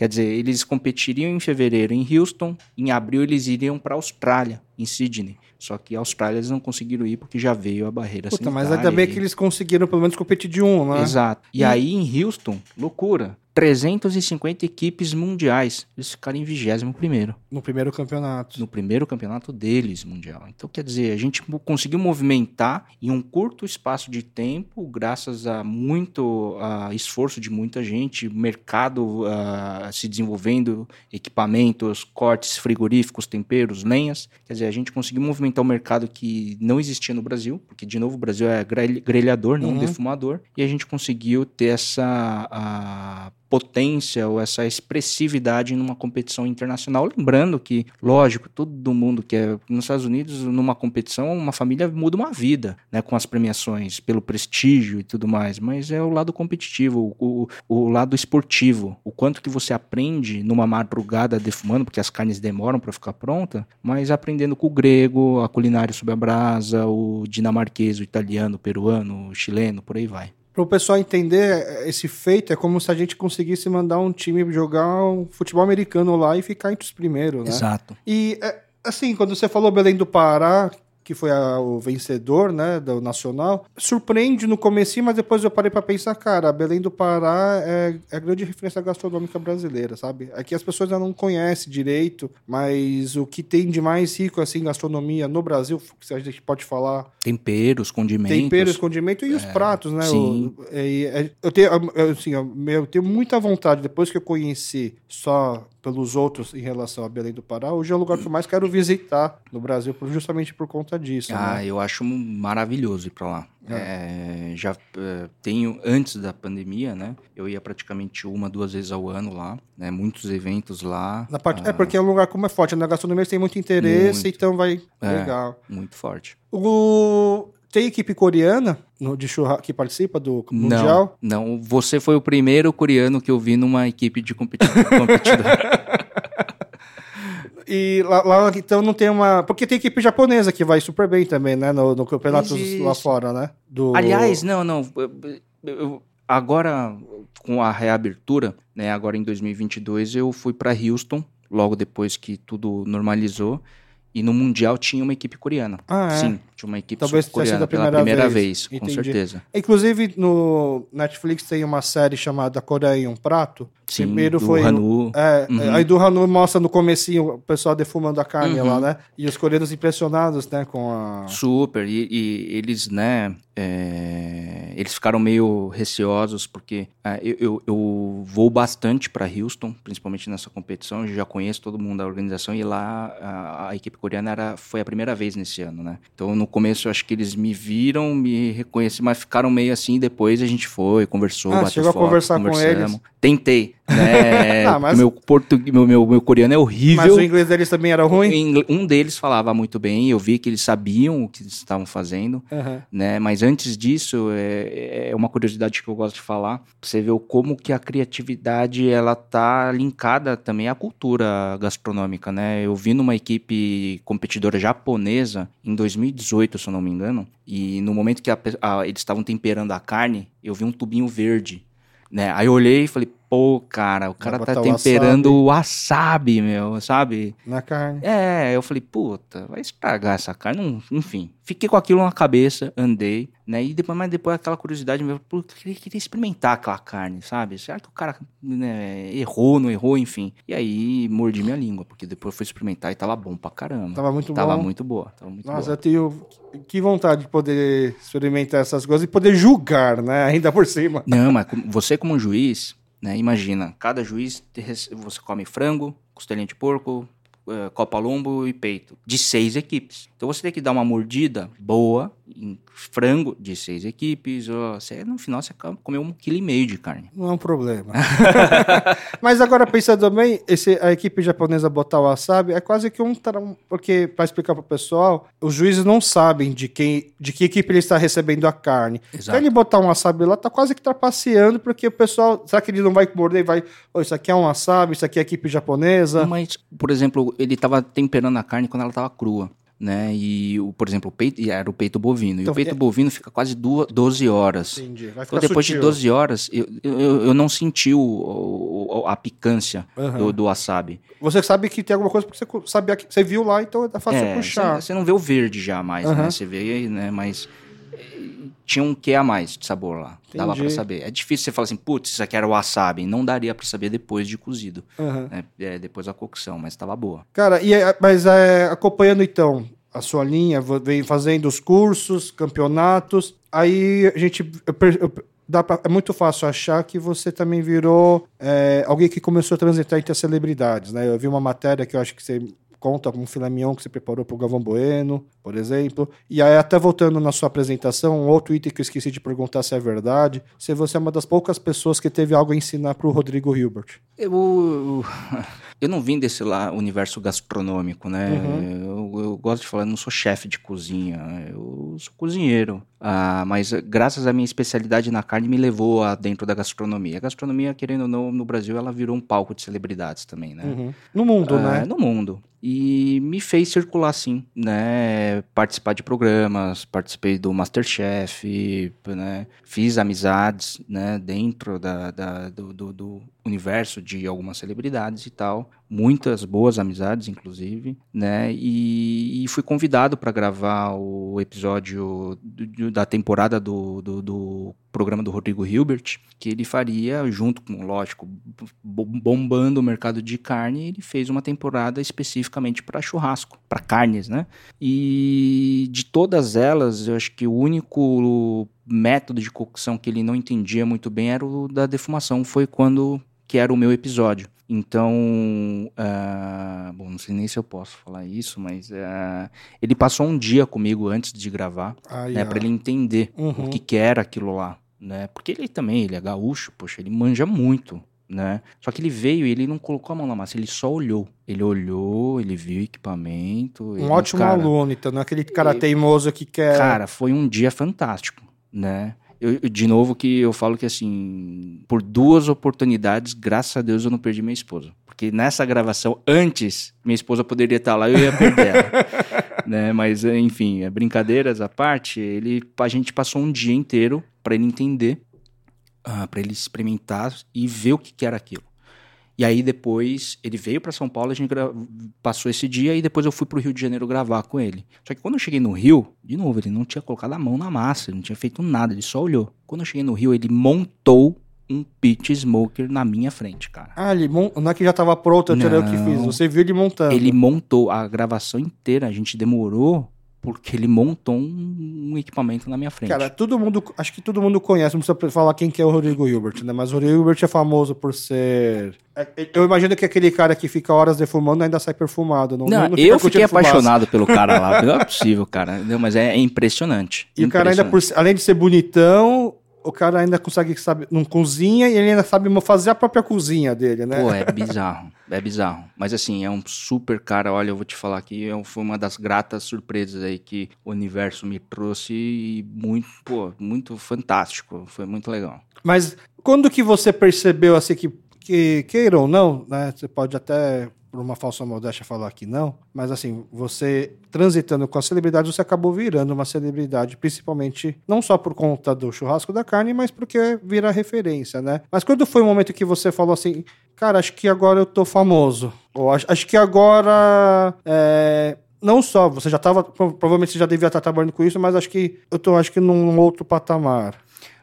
Quer dizer, eles competiriam em fevereiro em Houston, em abril eles iriam para a Austrália, em Sydney. Só que a Austrália eles não conseguiram ir porque já veio a barreira Puta, sanitária. Mas ainda bem que eles conseguiram pelo menos competir de um, né? Exato. E, e aí em Houston, loucura. 350 equipes mundiais. Eles ficaram em 21 primeiro. No primeiro campeonato. No primeiro campeonato deles, mundial. Então, quer dizer, a gente conseguiu movimentar em um curto espaço de tempo, graças a muito uh, esforço de muita gente, mercado uh, se desenvolvendo, equipamentos, cortes frigoríficos, temperos, lenhas. Quer dizer, a gente conseguiu movimentar um mercado que não existia no Brasil, porque, de novo, o Brasil é grelhador, não uhum. defumador, e a gente conseguiu ter essa... Uh, potência ou essa expressividade numa competição internacional. Lembrando que, lógico, todo mundo que é nos Estados Unidos, numa competição, uma família muda uma vida, né, com as premiações, pelo prestígio e tudo mais, mas é o lado competitivo, o, o lado esportivo, o quanto que você aprende numa madrugada defumando, porque as carnes demoram para ficar pronta, mas aprendendo com o grego, a culinária sob a brasa, o dinamarquês, o italiano, o peruano, o chileno, por aí vai para o pessoal entender esse feito, é como se a gente conseguisse mandar um time jogar um futebol americano lá e ficar entre os primeiros, né? Exato. E, é, assim, quando você falou Belém do Pará, que foi a, o vencedor, né, do Nacional, surpreende no começo, mas depois eu parei para pensar, cara, Belém do Pará é, é a grande referência gastronômica brasileira, sabe? Aqui as pessoas ainda não conhecem direito, mas o que tem de mais rico, assim, gastronomia no Brasil, que a gente pode falar... Temperos, condimentos. Temperos, condimentos e é, os pratos, né? Sim. Eu, é, eu, tenho, assim, eu tenho muita vontade, depois que eu conheci só pelos outros em relação a Belém do Pará, hoje é o lugar que eu mais quero visitar no Brasil, justamente por conta disso. Ah, né? eu acho maravilhoso ir para lá. É. É, já é, tenho, antes da pandemia, né? Eu ia praticamente uma, duas vezes ao ano lá, né? Muitos eventos lá. Na parte, ah, é porque é um lugar como é forte, na gastronomia tem muito interesse, muito, então vai. É, legal. Muito forte. O, tem equipe coreana no, de churrasco que participa do Mundial? Não, não, você foi o primeiro coreano que eu vi numa equipe de competidor. E lá, lá, então não tem uma. Porque tem equipe japonesa que vai super bem também, né? No, no campeonato lá fora, né? Do... Aliás, não, não. Eu, agora, com a reabertura, né? Agora em 2022, eu fui para Houston, logo depois que tudo normalizou. E no Mundial tinha uma equipe coreana. Ah, é? Sim, tinha uma equipe Talvez coreana primeira pela primeira vez, vez com certeza. Inclusive, no Netflix tem uma série chamada Coreia em um Prato. Sim, Primeiro do foi Hanu. É, uhum. Aí do Hanu mostra no comecinho o pessoal defumando a carne uhum. lá, né? E os coreanos impressionados, né, com a... Super, e, e eles, né, é, eles ficaram meio receosos porque é, eu, eu, eu, vou bastante para Houston, principalmente nessa competição, eu já conheço todo mundo da organização e lá a, a equipe coreana era, foi a primeira vez nesse ano, né? Então no começo eu acho que eles me viram, me reconheceram, mas ficaram meio assim, depois a gente foi, conversou, ah, bateu chegou foto, a conversar com eles? Tentei, né? ah, mas... meu, português, meu, meu, meu coreano é horrível. Mas o inglês deles também era ruim? Um deles falava muito bem, eu vi que eles sabiam o que eles estavam fazendo, uhum. né? Mas antes disso, é, é uma curiosidade que eu gosto de falar, você vê como que a criatividade, ela tá linkada também à cultura gastronômica, né? Eu vi numa equipe competidora japonesa em 2018, se eu não me engano, e no momento que a, a, eles estavam temperando a carne, eu vi um tubinho verde, né? Aí eu olhei e falei, Pô, cara, o cara tá temperando o wasabi. wasabi, meu, sabe? Na carne. É, eu falei, puta, vai estragar essa carne. Enfim, fiquei com aquilo na cabeça, andei, né? E depois, mas depois aquela curiosidade, meu, puta, queria, queria experimentar aquela carne, sabe? Será que o cara né, errou, não errou, enfim. E aí mordi minha língua, porque depois fui experimentar e tava bom pra caramba. Tava muito tava bom. Muito boa, tava muito Nossa, boa. eu tenho que vontade de poder experimentar essas coisas e poder julgar, né? Ainda por cima. Não, mas você como juiz, né? Imagina, cada juiz você come frango, costelinha de porco, uh, copa lombo e peito, de seis equipes. Então você tem que dar uma mordida boa em frango de seis equipes. Você, no final você comeu um quilo e meio de carne. Não é um problema. Mas agora pensando bem, esse, a equipe japonesa botar o wasabi é quase que um. Porque, para explicar para o pessoal, os juízes não sabem de quem, de que equipe ele está recebendo a carne. Exato. Então ele botar um wasabi lá, tá quase que trapaceando, porque o pessoal. Será que ele não vai morder e vai. Oh, isso aqui é um wasabi, isso aqui é equipe japonesa? Mas, por exemplo, ele estava temperando a carne quando ela estava crua né? E, o, por exemplo, o peito, era o peito bovino. Então, e o peito é... bovino fica quase duas, 12 horas. Entendi. Vai então, depois sutil. de 12 horas, eu, eu, eu não senti o, o, a picância uhum. do, do wasabi. Você sabe que tem alguma coisa porque você sabia que você viu lá, então é fácil é, puxar. Você não vê o verde já mais, uhum. né? Você vê, né? Mas tinha um que a mais de sabor lá. Entendi. Dava para saber. É difícil você falar assim, putz, isso aqui era wasabi. Não daria para saber depois de cozido. Uhum. Né? É, depois da cocção, mas estava boa. Cara, e, mas é, acompanhando então, a sua linha, vem fazendo os cursos, campeonatos. Aí a gente. Dá pra, é muito fácil achar que você também virou é, alguém que começou a transitar entre as celebridades, né? Eu vi uma matéria que eu acho que você conta um filé mignon que você preparou pro Galvão Bueno, por exemplo. E aí, até voltando na sua apresentação, um outro item que eu esqueci de perguntar se é verdade, se você é uma das poucas pessoas que teve algo a ensinar pro Rodrigo Hilbert. Eu, eu não vim desse lá universo gastronômico, né? Uhum. Eu, eu gosto de falar, eu não sou chefe de cozinha, eu sou cozinheiro. Ah, mas graças à minha especialidade na carne me levou a dentro da gastronomia. A gastronomia, querendo ou não, no Brasil, ela virou um palco de celebridades também, né? Uhum. No mundo, Ah, né? No mundo. E me fez circular, sim, né? Participar de programas, participei do Masterchef, né? Fiz amizades, né? Dentro da, da- do, do- do universo de algumas celebridades e tal. Muitas boas amizades, inclusive, né? E, e fui convidado para gravar o episódio do- do- da temporada do, do, do programa do Rodrigo Hilbert, que ele faria junto com, lógico, bo- bombando o mercado de carne, ele fez uma temporada especificamente para churrasco, para carnes, né? E de todas elas, eu acho que o único método de cocção que ele não entendia muito bem era o da defumação, foi quando que era o meu episódio. Então, ah, bom, não sei nem se eu posso falar isso, mas ah, ele passou um dia comigo antes de gravar, Aí, né, para ele entender Uhum. o que, que era aquilo lá, né? Porque ele também, ele é gaúcho, poxa, ele manja muito, né? Só que ele veio e ele não colocou a mão na massa, ele só olhou. Ele olhou, ele viu o equipamento. ele, Um ótimo cara, aluno, então, não é aquele cara teimoso que quer. Cara, foi um dia fantástico, né? Eu, de novo que eu falo que assim, por duas oportunidades, graças a Deus eu não perdi minha esposa. Porque nessa gravação, antes, minha esposa poderia estar lá e eu ia perder ela. né? Mas, enfim, é brincadeiras à parte, ele, a gente passou um dia inteiro para ele entender, ah, para ele experimentar e ver o que, que era aquilo. E aí depois ele veio para São Paulo, a gente passou esse dia e depois eu fui pro Rio de Janeiro gravar com ele. Só que quando eu cheguei no Rio, de novo, ele não tinha colocado a mão na massa, ele não tinha feito nada, ele só olhou. Quando eu cheguei no Rio, ele montou um pit smoker na minha frente, cara. Ah, ele mon... não é que já tava pronto, eu tirei o que Não. fiz. Você viu ele montando. Ele montou a gravação inteira, a gente demorou porque ele montou um, um equipamento na minha frente. Cara, todo mundo, acho que todo mundo conhece, não precisa falar quem que é o Rodrigo Hilbert, né? Mas o Rodrigo Hilbert é famoso por ser. é- Eu imagino que aquele cara que fica horas defumando ainda sai perfumado. Não, não, não eu fiquei fumaça. apaixonado pelo cara lá. Não é possível, cara. Não, mas é, é impressionante. E o cara ainda, Impressionante. por, além de ser bonitão, o cara ainda consegue, sabe, não cozinha e ele ainda sabe fazer a própria cozinha dele, né? Pô, é bizarro. É bizarro. Mas assim, é um super cara. Olha, eu vou te falar aqui, é foi uma das gratas surpresas aí que o universo me trouxe e muito, pô, muito fantástico. Foi muito legal. Mas quando que você percebeu, assim, que, que queira ou não, né? Você pode até, por uma falsa modéstia, falar que não, mas assim, você transitando com a celebridade, você acabou virando uma celebridade, principalmente, não só por conta do churrasco da carne, mas porque vira referência, né? Mas quando foi o momento que você falou assim, cara, acho que agora eu tô famoso, ou acho, acho que agora... é, não só, você já estava, provavelmente você já devia estar trabalhando com isso, mas acho que eu tô, acho que num outro patamar.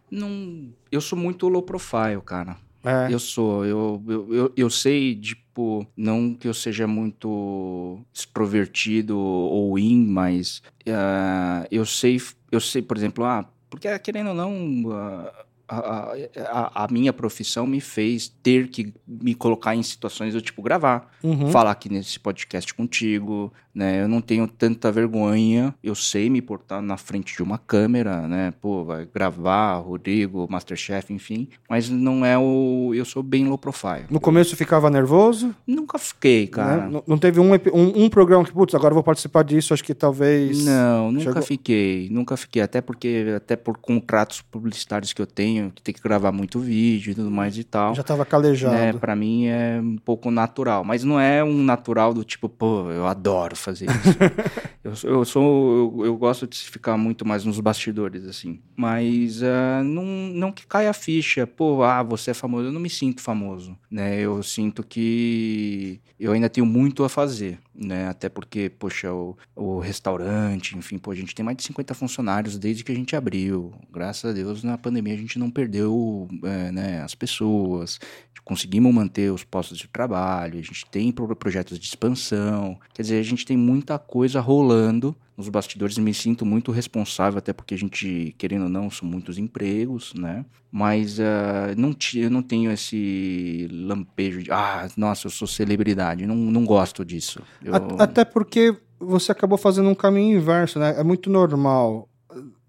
Não, eu sou muito low profile, cara. É. Eu sou, eu, eu, eu, eu sei, tipo, não que eu seja muito extrovertido ou in, mas ah, eu sei, eu sei, por exemplo, ah, porque querendo ou não, ah, a, a, a minha profissão me fez ter que me colocar em situações do tipo gravar, Uhum. falar aqui nesse podcast contigo, né? Eu não tenho tanta vergonha, eu sei me portar na frente de uma câmera, né? Pô, vai gravar, Rodrigo, Masterchef, enfim, mas não é o. Eu sou bem low profile. No começo ficava nervoso, Nunca fiquei, cara. né? Não, teve um, um, um programa que, putz, agora eu vou participar disso, acho que talvez. Não, nunca Chegou- fiquei, nunca fiquei, até porque, até por contratos publicitários que eu tenho, que tem que gravar muito vídeo e tudo mais e tal. Já tava calejado. né, para mim é um pouco natural, mas não é um natural do tipo, pô, eu adoro fazer isso. eu, eu sou, eu, eu gosto de ficar muito mais nos bastidores assim, mas ah, não, não que caia a ficha, pô, ah, você é famoso, eu não me sinto famoso, né? Eu sinto que eu ainda tenho muito a fazer, né? Até porque, poxa, o, o restaurante, enfim, pô, a gente tem mais de 50 funcionários desde que a gente abriu. Graças a Deus, na pandemia a gente não perdeu é, né, as pessoas, conseguimos manter os postos de trabalho, a gente tem pro- projetos de expansão, quer dizer, a gente tem muita coisa rolando, nos bastidores me sinto muito responsável, até porque a gente, querendo ou não, são muitos empregos, né? Mas uh, não eu não tenho esse lampejo de, ah, nossa, eu sou celebridade. Não, não gosto disso. Eu... Até porque você acabou fazendo um caminho inverso, né? É muito normal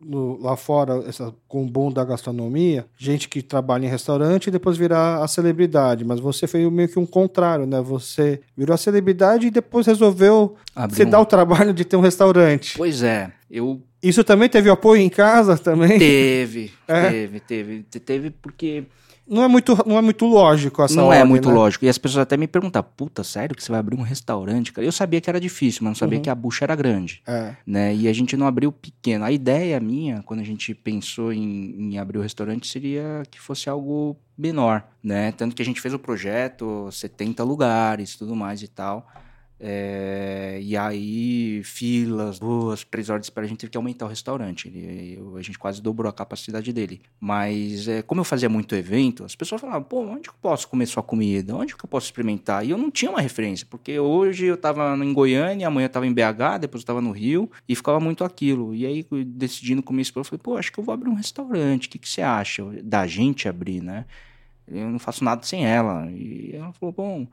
no, lá fora, essa, com o boom da gastronomia, gente que trabalha em restaurante e depois virar a celebridade. Mas você fez meio que um contrário, né? Você virou a celebridade e depois resolveu se um... dar o trabalho de ter um restaurante. Pois é, eu. Isso também teve apoio em casa também? Teve, é. teve, teve. Teve porque não é muito, não é muito lógico essa Não é ordem, é muito né? lógico. E as pessoas até me perguntam, puta, sério que você vai abrir um restaurante? Cara? Eu sabia que era difícil, mas não sabia uhum. que a bucha era grande. É. Né? E a gente não abriu pequeno. A ideia minha, quando a gente pensou em, em abrir o restaurante, seria que fosse algo menor, né? Tanto que a gente fez o projeto, 70 lugares, tudo mais e tal. É, e aí, filas, duas, três horas de espera, a gente teve que aumentar o restaurante. A gente quase dobrou a capacidade dele. Mas, é, como eu fazia muito evento, as pessoas falavam: pô, onde que eu posso comer sua comida? Onde que eu posso experimentar? E eu não tinha uma referência, porque hoje eu estava em Goiânia, amanhã eu estava em BH, depois eu estava no Rio, e ficava muito aquilo. E aí, decidindo com esposa, eu falei: pô, acho que eu vou abrir um restaurante. O que, que você acha da gente abrir, né? Eu não faço nada sem ela. E ela falou: bom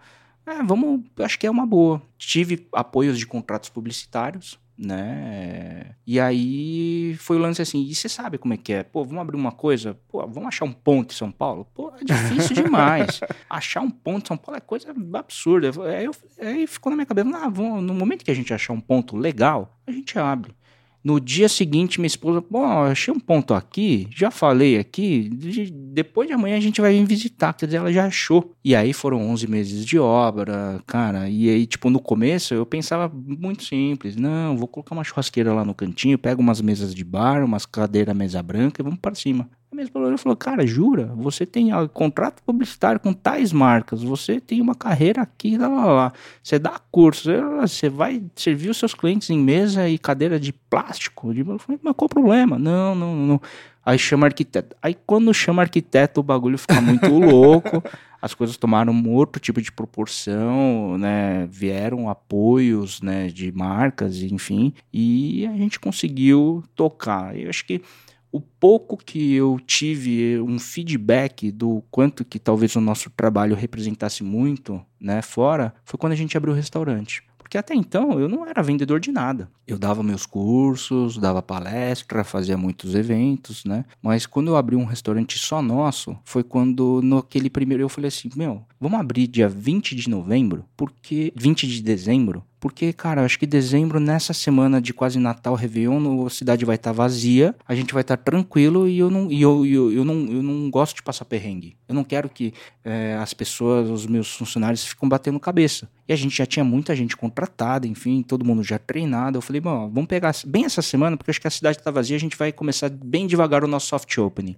é, vamos, acho que é uma boa. Tive apoios de contratos publicitários, né? E aí foi o lance assim, e você sabe como é que é? Pô, vamos abrir uma coisa, pô, vamos achar um ponto em São Paulo? Pô, é difícil demais. achar um ponto em São Paulo é coisa absurda. Aí, eu, aí ficou na minha cabeça, ah, vamos, no momento que a gente achar um ponto legal, a gente abre. No dia seguinte, minha esposa, bom, achei um ponto aqui, já falei aqui, de, depois de amanhã a gente vai vir visitar, quer dizer, ela já achou. E aí foram 11 meses de obra, cara, e aí, tipo, no começo eu pensava muito simples, não, vou colocar uma churrasqueira lá no cantinho, pego umas mesas de bar, umas cadeiras mesa branca e vamos para cima. A minha esposa falou, cara, jura? Você tem ó, contrato publicitário com tais marcas, você tem uma carreira aqui, lá, lá, lá. Você dá curso, você vai servir os seus clientes em mesa e cadeira de plástico. Eu falei, mas qual o problema? Não, não, não. Aí chama arquiteto. Aí quando chama arquiteto, o bagulho fica muito louco. As coisas tomaram um outro tipo de proporção, né? Vieram apoios, né, de marcas, enfim, e a gente conseguiu tocar. Eu acho que o pouco que eu tive um feedback do quanto que talvez o nosso trabalho representasse muito, né, fora, foi quando a gente abriu o restaurante. Porque até então eu não era vendedor de nada. Eu dava meus cursos, dava palestra, fazia muitos eventos, né? Mas quando eu abri um restaurante só nosso, foi quando naquele primeiro eu falei assim: "Meu, vamos abrir dia 20 de novembro, porque 20 de dezembro, porque, cara, acho que dezembro, nessa semana de quase Natal, Réveillon, a cidade vai estar tá vazia, a gente vai estar tá tranquilo e eu não, e eu, eu, eu, não, eu não gosto de passar perrengue. Eu não quero que é, as pessoas, os meus funcionários, ficam batendo cabeça. E a gente já tinha muita gente contratada, enfim, todo mundo já treinado. Eu falei, bom, vamos pegar bem essa semana, porque acho que a cidade está vazia, a gente vai começar bem devagar o nosso soft opening.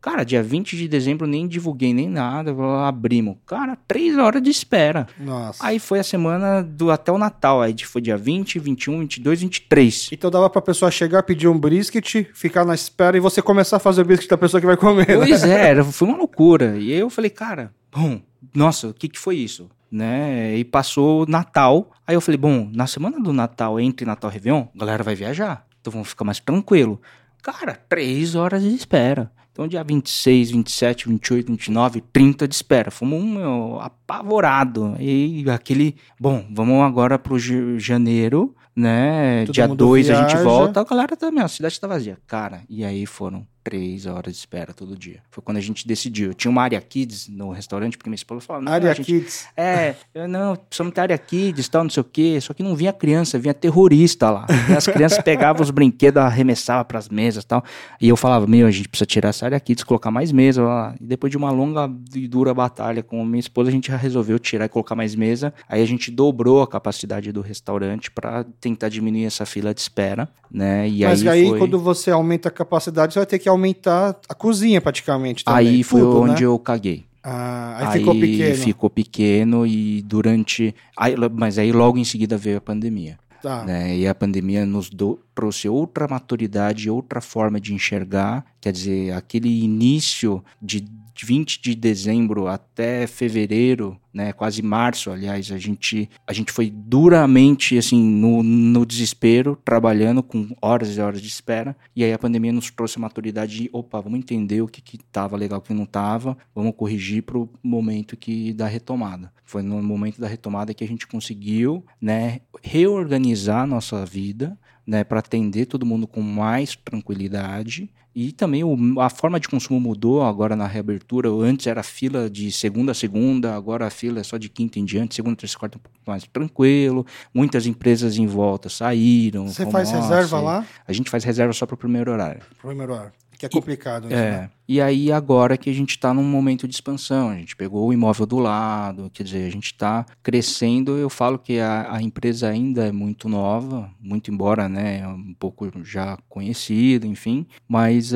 Cara, dia 20 de dezembro nem divulguei nem nada, abrimos. Cara, três horas de espera. Nossa. Aí foi a semana do até o Natal, aí foi dia 20, 21, 22, 23. Então dava pra pessoa chegar, pedir um brisket, ficar na espera e você começar a fazer o brisket da pessoa que vai comer. Né? Pois é, foi uma loucura. E aí eu falei, cara, bom, nossa, o que que foi isso? Né? E passou Natal. Aí eu falei, bom, na semana do Natal, entre Natal e Réveillon, a galera vai viajar. Então vamos ficar mais tranquilo. Cara, três horas de espera. Então, dia 26, 27, 28, 29, 30 de espera. Fomos um meu, apavorado. E aquele. Bom, vamos agora pro janeiro, né? Todo dia 2 a gente volta. A galera também, a cidade tá vazia. Cara, e aí foram três horas de espera todo dia. Foi quando a gente decidiu. Tinha uma área kids no restaurante, porque minha esposa falou: não, área gente, kids. É, eu, não, precisamos ter área kids, tal, não sei o quê. Só que não vinha criança, vinha terrorista lá. E as crianças pegavam os brinquedos, arremessavam pras mesas tal. E eu falava: meu, a gente precisa tirar essa área kids, colocar mais mesa lá. E depois de uma longa e dura batalha com a minha esposa, a gente já resolveu tirar e colocar mais mesa. Aí a gente dobrou a capacidade do restaurante para tentar diminuir essa fila de espera, né? E Mas aí, aí foi... quando você aumenta a capacidade, você vai ter que aumentar a cozinha praticamente. Também. Aí foi Tudo, onde né? eu caguei. Ah, aí, aí, ficou pequeno. Ficou pequeno e durante. Aí, mas aí logo em seguida veio a pandemia. Tá. Né? E a pandemia nos do... trouxe outra maturidade, outra forma de enxergar. Quer dizer, aquele início de 20 de dezembro até fevereiro, né, quase março, aliás, a gente, a gente foi duramente assim no, no desespero, trabalhando com horas e horas de espera, e aí a pandemia nos trouxe a maturidade de, opa, vamos entender o que que tava legal, o que não tava, vamos corrigir para o momento que da retomada. Foi no momento da retomada que a gente conseguiu, né, reorganizar a nossa vida, né, para atender todo mundo com mais tranquilidade. E também o, a forma de consumo mudou agora na reabertura. Antes era fila de segunda a segunda, agora a fila é só de quinta em diante, segunda, terça, quarta um pouco mais tranquilo. Muitas empresas em volta saíram. Você faz reserva lá? A gente faz reserva só para o primeiro horário. Primeiro horário. Que é complicado, e, é. né? E aí, agora que a gente está num momento de expansão, a gente pegou o imóvel do lado, quer dizer, a gente está crescendo. Eu falo que a, a, empresa ainda é muito nova, muito embora, né, é um pouco já conhecida, enfim, mas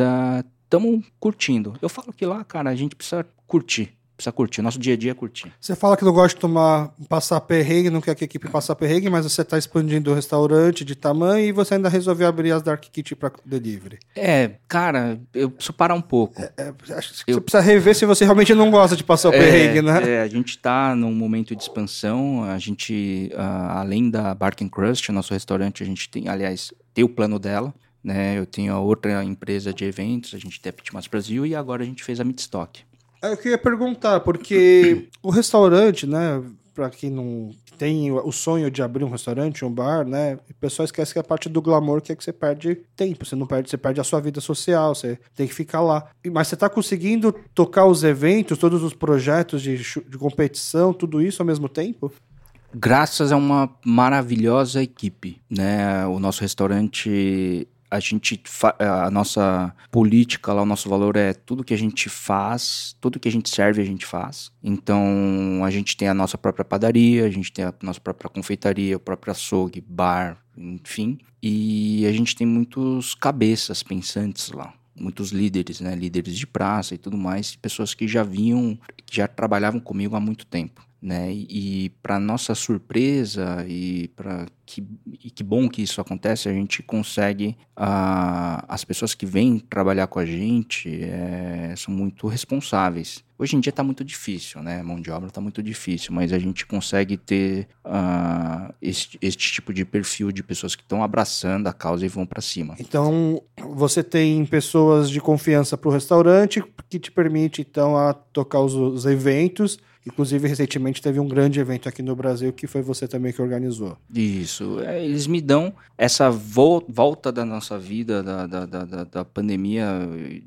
estamos uh, curtindo. Eu falo que lá, cara, a gente precisa curtir precisa curtir. O nosso dia a dia é curtir. Você fala que não gosta de tomar, passar perrengue, não quer que a equipe passe perrengue, mas você está expandindo o restaurante de tamanho e você ainda resolveu abrir as Dark Kitchen para delivery. É, cara, eu preciso parar um pouco. É, é, acho que eu... você precisa rever se você realmente não gosta de passar o é, perrengue, né? É, a gente está num momento de expansão. A gente, uh, além da Bark Crust, nosso restaurante, a gente tem, aliás, tem o plano dela. Né, eu tenho a outra empresa de eventos, a gente tem a Pitmas Brasil e agora a gente fez a Midstock. É, eu queria perguntar, porque o restaurante, né, para quem não tem o sonho de abrir um restaurante, um bar, né? O pessoal esquece que a parte do glamour que é que você perde tempo, você não perde, você perde a sua vida social, você tem que ficar lá. Mas você está conseguindo tocar os eventos, todos os projetos de, de competição, tudo isso ao mesmo tempo? Graças a uma maravilhosa equipe, né? O nosso restaurante a gente a nossa política lá, o nosso valor é tudo que a gente faz, tudo que a gente serve a gente faz. Então a gente tem a nossa própria padaria, a gente tem a nossa própria confeitaria, o próprio açougue, bar, enfim. E a gente tem muitos cabeças pensantes lá muitos líderes, né, líderes de praça e tudo mais, pessoas que já vinham, que já trabalhavam comigo há muito tempo né? E, e para nossa surpresa e para que, e que bom que isso acontece, a gente consegue uh, as pessoas que vêm trabalhar com a gente é, são muito responsáveis. Hoje em dia está muito difícil, né? Mão de obra está muito difícil, mas a gente consegue ter uh, este, este tipo de perfil de pessoas que estão abraçando a causa e vão para cima. Então, você tem pessoas de confiança para o restaurante que te permite então a tocar os, os eventos Inclusive, recentemente teve um grande evento aqui no Brasil que foi você também que organizou. Isso. É, eles me dão essa vo volta da nossa vida, da, da, da, da, pandemia,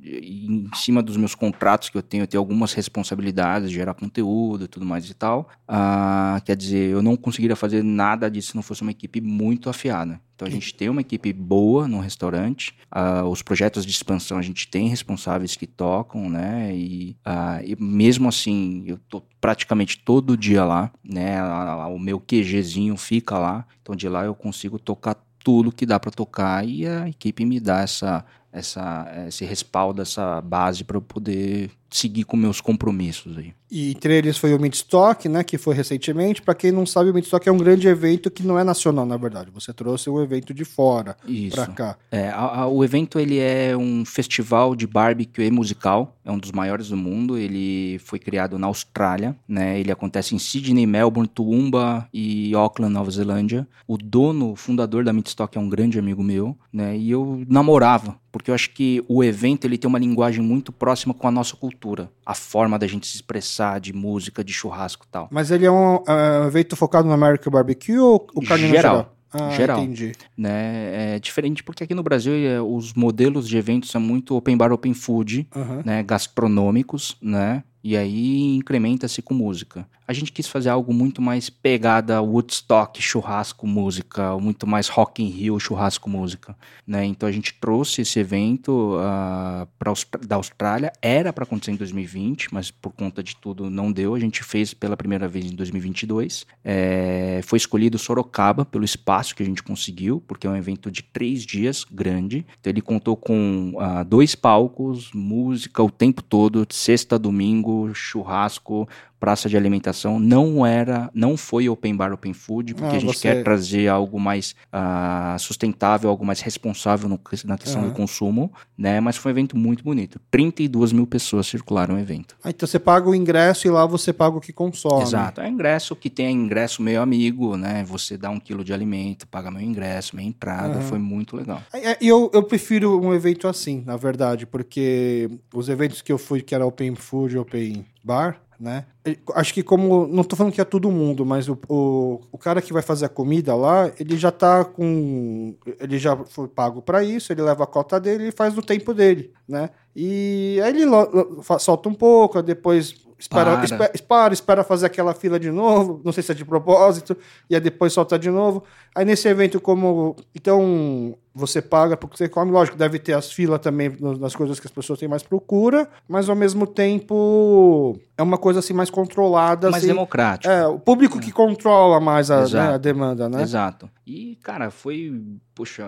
em cima dos meus contratos que eu tenho. Eu tenho algumas responsabilidades, gerar conteúdo e tudo mais e tal. Ah, quer dizer, eu não conseguiria fazer nada disso se não fosse uma equipe muito afiada. Então a gente tem uma equipe boa no restaurante. Uh, os projetos de expansão a gente tem responsáveis que tocam, né? E, uh, e mesmo assim, eu tô praticamente todo dia lá, né? o meu QGzinho fica lá. Então de lá eu consigo tocar tudo que dá para tocar e a equipe me dá essa, essa, esse respaldo, essa base para eu poder seguir com meus compromissos aí. E entre eles foi o Midstock, né, que foi recentemente. Para quem não sabe, o Midstock é um grande evento que não é nacional, na verdade. Você trouxe um evento de fora para cá. É, a, a, o evento ele é um festival de barbecue musical, é um dos maiores do mundo. Ele foi criado na Austrália, né? Ele acontece em Sydney, Melbourne, Toowoomba e Auckland, Nova Zelândia. O dono, o fundador da Midstock é um grande amigo meu, né? E eu namorava, porque eu acho que o evento ele tem uma linguagem muito próxima com a nossa cultura, a forma da gente se expressar de música, de churrasco e tal. Mas ele é um uh, evento focado no American Barbecue ou o carne geral? geral? Ah, geral. Entendi. Né? É diferente porque aqui no Brasil é, os modelos de eventos são muito open bar, open food, uhum. né? gastronômicos, né? E aí incrementa-se com música. A gente quis fazer algo muito mais pegada Woodstock, churrasco, música, muito mais Rock in Rio, churrasco, música, né? Então a gente trouxe esse evento uh, pra, da Austrália, era para acontecer em 2020, mas por conta de tudo não deu. A gente fez pela primeira vez em 2022. É, foi escolhido Sorocaba pelo espaço que a gente conseguiu, porque é um evento de três dias, grande. Então ele contou com uh, dois palcos, música o tempo todo, sexta, domingo, churrasco, praça de alimentação. Não era, não foi open bar, open food, porque Ah, a gente você- quer trazer algo mais ah, sustentável, algo mais responsável no- na questão Aham. do consumo, né? Mas foi um evento muito bonito. 32 mil pessoas circularam o evento. Ah, então você paga o ingresso e lá você paga o que consome. Exato. É ingresso que tem ingresso meio amigo, né? Você dá um quilo de alimento, paga meu ingresso, minha entrada. Aham. Foi muito legal. É, E eu, eu prefiro um evento assim, na verdade, porque os eventos que eu fui, que era Open Food, Open Bar, né? Acho que como. Não tô falando que é todo mundo, mas o, o, o cara que vai fazer a comida lá, ele já tá com. Ele já foi pago para isso, ele leva a cota dele e faz no tempo dele, né? E aí ele solta um pouco, depois espera, espera, espera, espera fazer aquela fila de novo, não sei se é de propósito, e aí depois solta de novo. Aí nesse evento, como. Então, você paga porque você come, lógico, deve ter as filas também nas coisas que as pessoas têm mais procura, mas ao mesmo tempo é uma coisa assim mais controlada. Mais assim, democrático. é, o público que controla mais a, né, a demanda, né? Exato. E, cara, foi, puxa,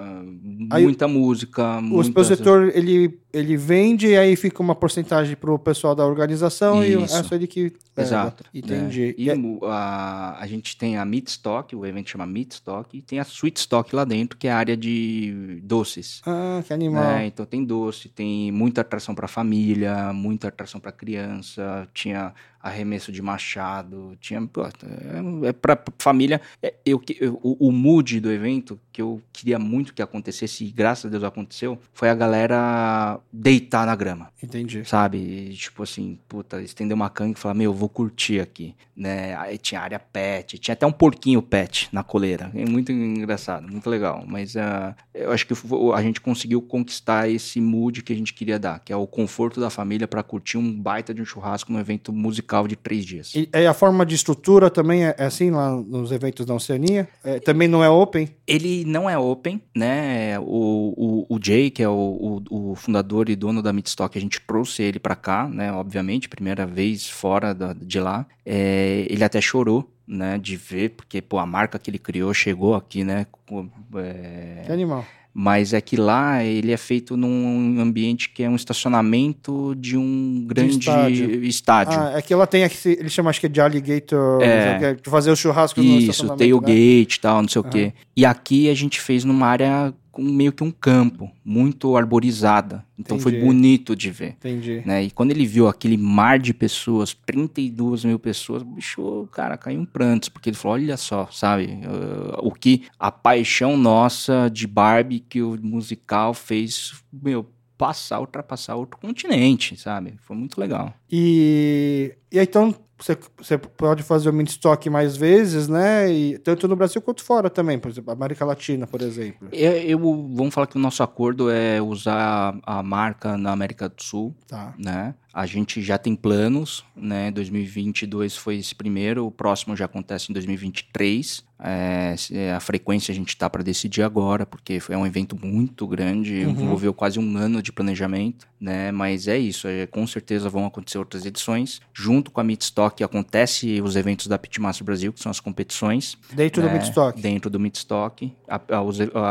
Aí muita música. O muita... expositor, ele, ele vende e aí fica uma porcentagem pro pessoal da organização e o Isso. resto ele que leva. Exato. Entendi. né? E a, a gente tem a Meat Stock, o evento chama Meat Stock, e tem a Sweet Stock lá dentro, que é a área de doces. Ah, que animal. né? Então tem doce, tem muita atração para família, muita atração para criança, tinha arremesso de machado, tinha pô, é, é para família. É, eu, eu- o, o mood do evento que eu queria muito que acontecesse e graças a Deus aconteceu foi a galera deitar na grama Entendi. sabe? E, tipo assim, puta, estender uma canga e falar, meu, eu vou curtir aqui, né? Aí tinha área pet, tinha até um porquinho pet na coleira. É muito engraçado, muito legal. Mas ah, eu acho que a gente conseguiu conquistar esse mood que a gente queria dar, que é o conforto da família para curtir um baita de um churrasco num evento musical de três dias. E, e a forma de estrutura também é, é assim lá nos eventos da Oceania? É, também não é open? Ele não é open, né? O, o, o Jay, que é o, o, o fundador e dono da Midstock, a gente trouxe ele pra cá, né? Obviamente, primeira vez fora da- de lá. É, ele até chorou, né? De ver, porque, pô, a marca que ele criou chegou aqui, né? com- é, Que animal. Mas é que lá ele é feito num ambiente que é um estacionamento de um grande estádio. estádio. Ah, é que ela tem ele chama acho que é de alligator, É. de fazer o churrasco no Isso, estacionamento, né? tailgate e tal, não sei o quê. E aqui a gente fez numa área com meio que um campo, muito arborizada. Então foi Entendi. bonito de ver. Entendi. Né? E quando ele viu aquele mar de pessoas, 32 mil pessoas, bicho, cara, caiu em prantos, porque ele falou: olha só, sabe, uh, o que a paixão nossa de Barbie que o musical fez, meu, passar, ultrapassar outro continente, sabe? Foi muito legal. E, e aí, então você, você pode fazer o mini stock mais vezes, né? E, tanto no Brasil quanto fora também, por exemplo, América Latina, por exemplo. Eu, eu- vamos falar que o nosso acordo é usar a marca na América do Sul, Tá. né? A gente já tem planos, né? 2022 foi esse primeiro, o próximo já acontece em 2023. É, é, a frequência a gente tá para decidir agora, porque foi um evento muito grande, Uhum. envolveu quase um ano de planejamento, né? Mas é isso, é, com certeza vão acontecer outras edições. Junto com a Midstock acontece os eventos da Pitmaster Brasil, que são as competições Dentro do né, mini stock. Dentro do Midstock.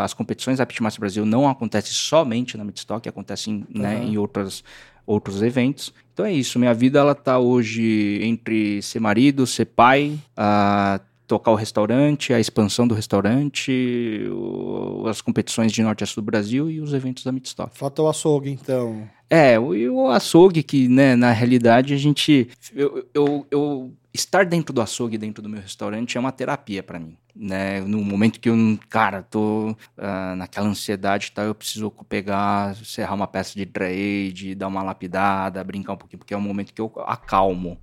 As competições da Pitmaster Brasil não acontecem somente na Midstock, acontecem né, Aham. em outras, outros eventos. Então é isso, minha vida ela tá hoje entre ser marido, ser pai, a tocar o restaurante, a expansão do restaurante, o- as competições de norte a sul do Brasil e os eventos da Midstock. Falta o açougue, então. É, o, o açougue que, né, na realidade a gente... Eu, eu, eu- estar dentro do açougue, dentro do meu restaurante é uma terapia pra mim, né? No momento que eu, cara, tô ah, naquela ansiedade tal, eu preciso pegar, serrar uma peça de trade, dar uma lapidada, brincar um pouquinho, porque é um momento que eu acalmo,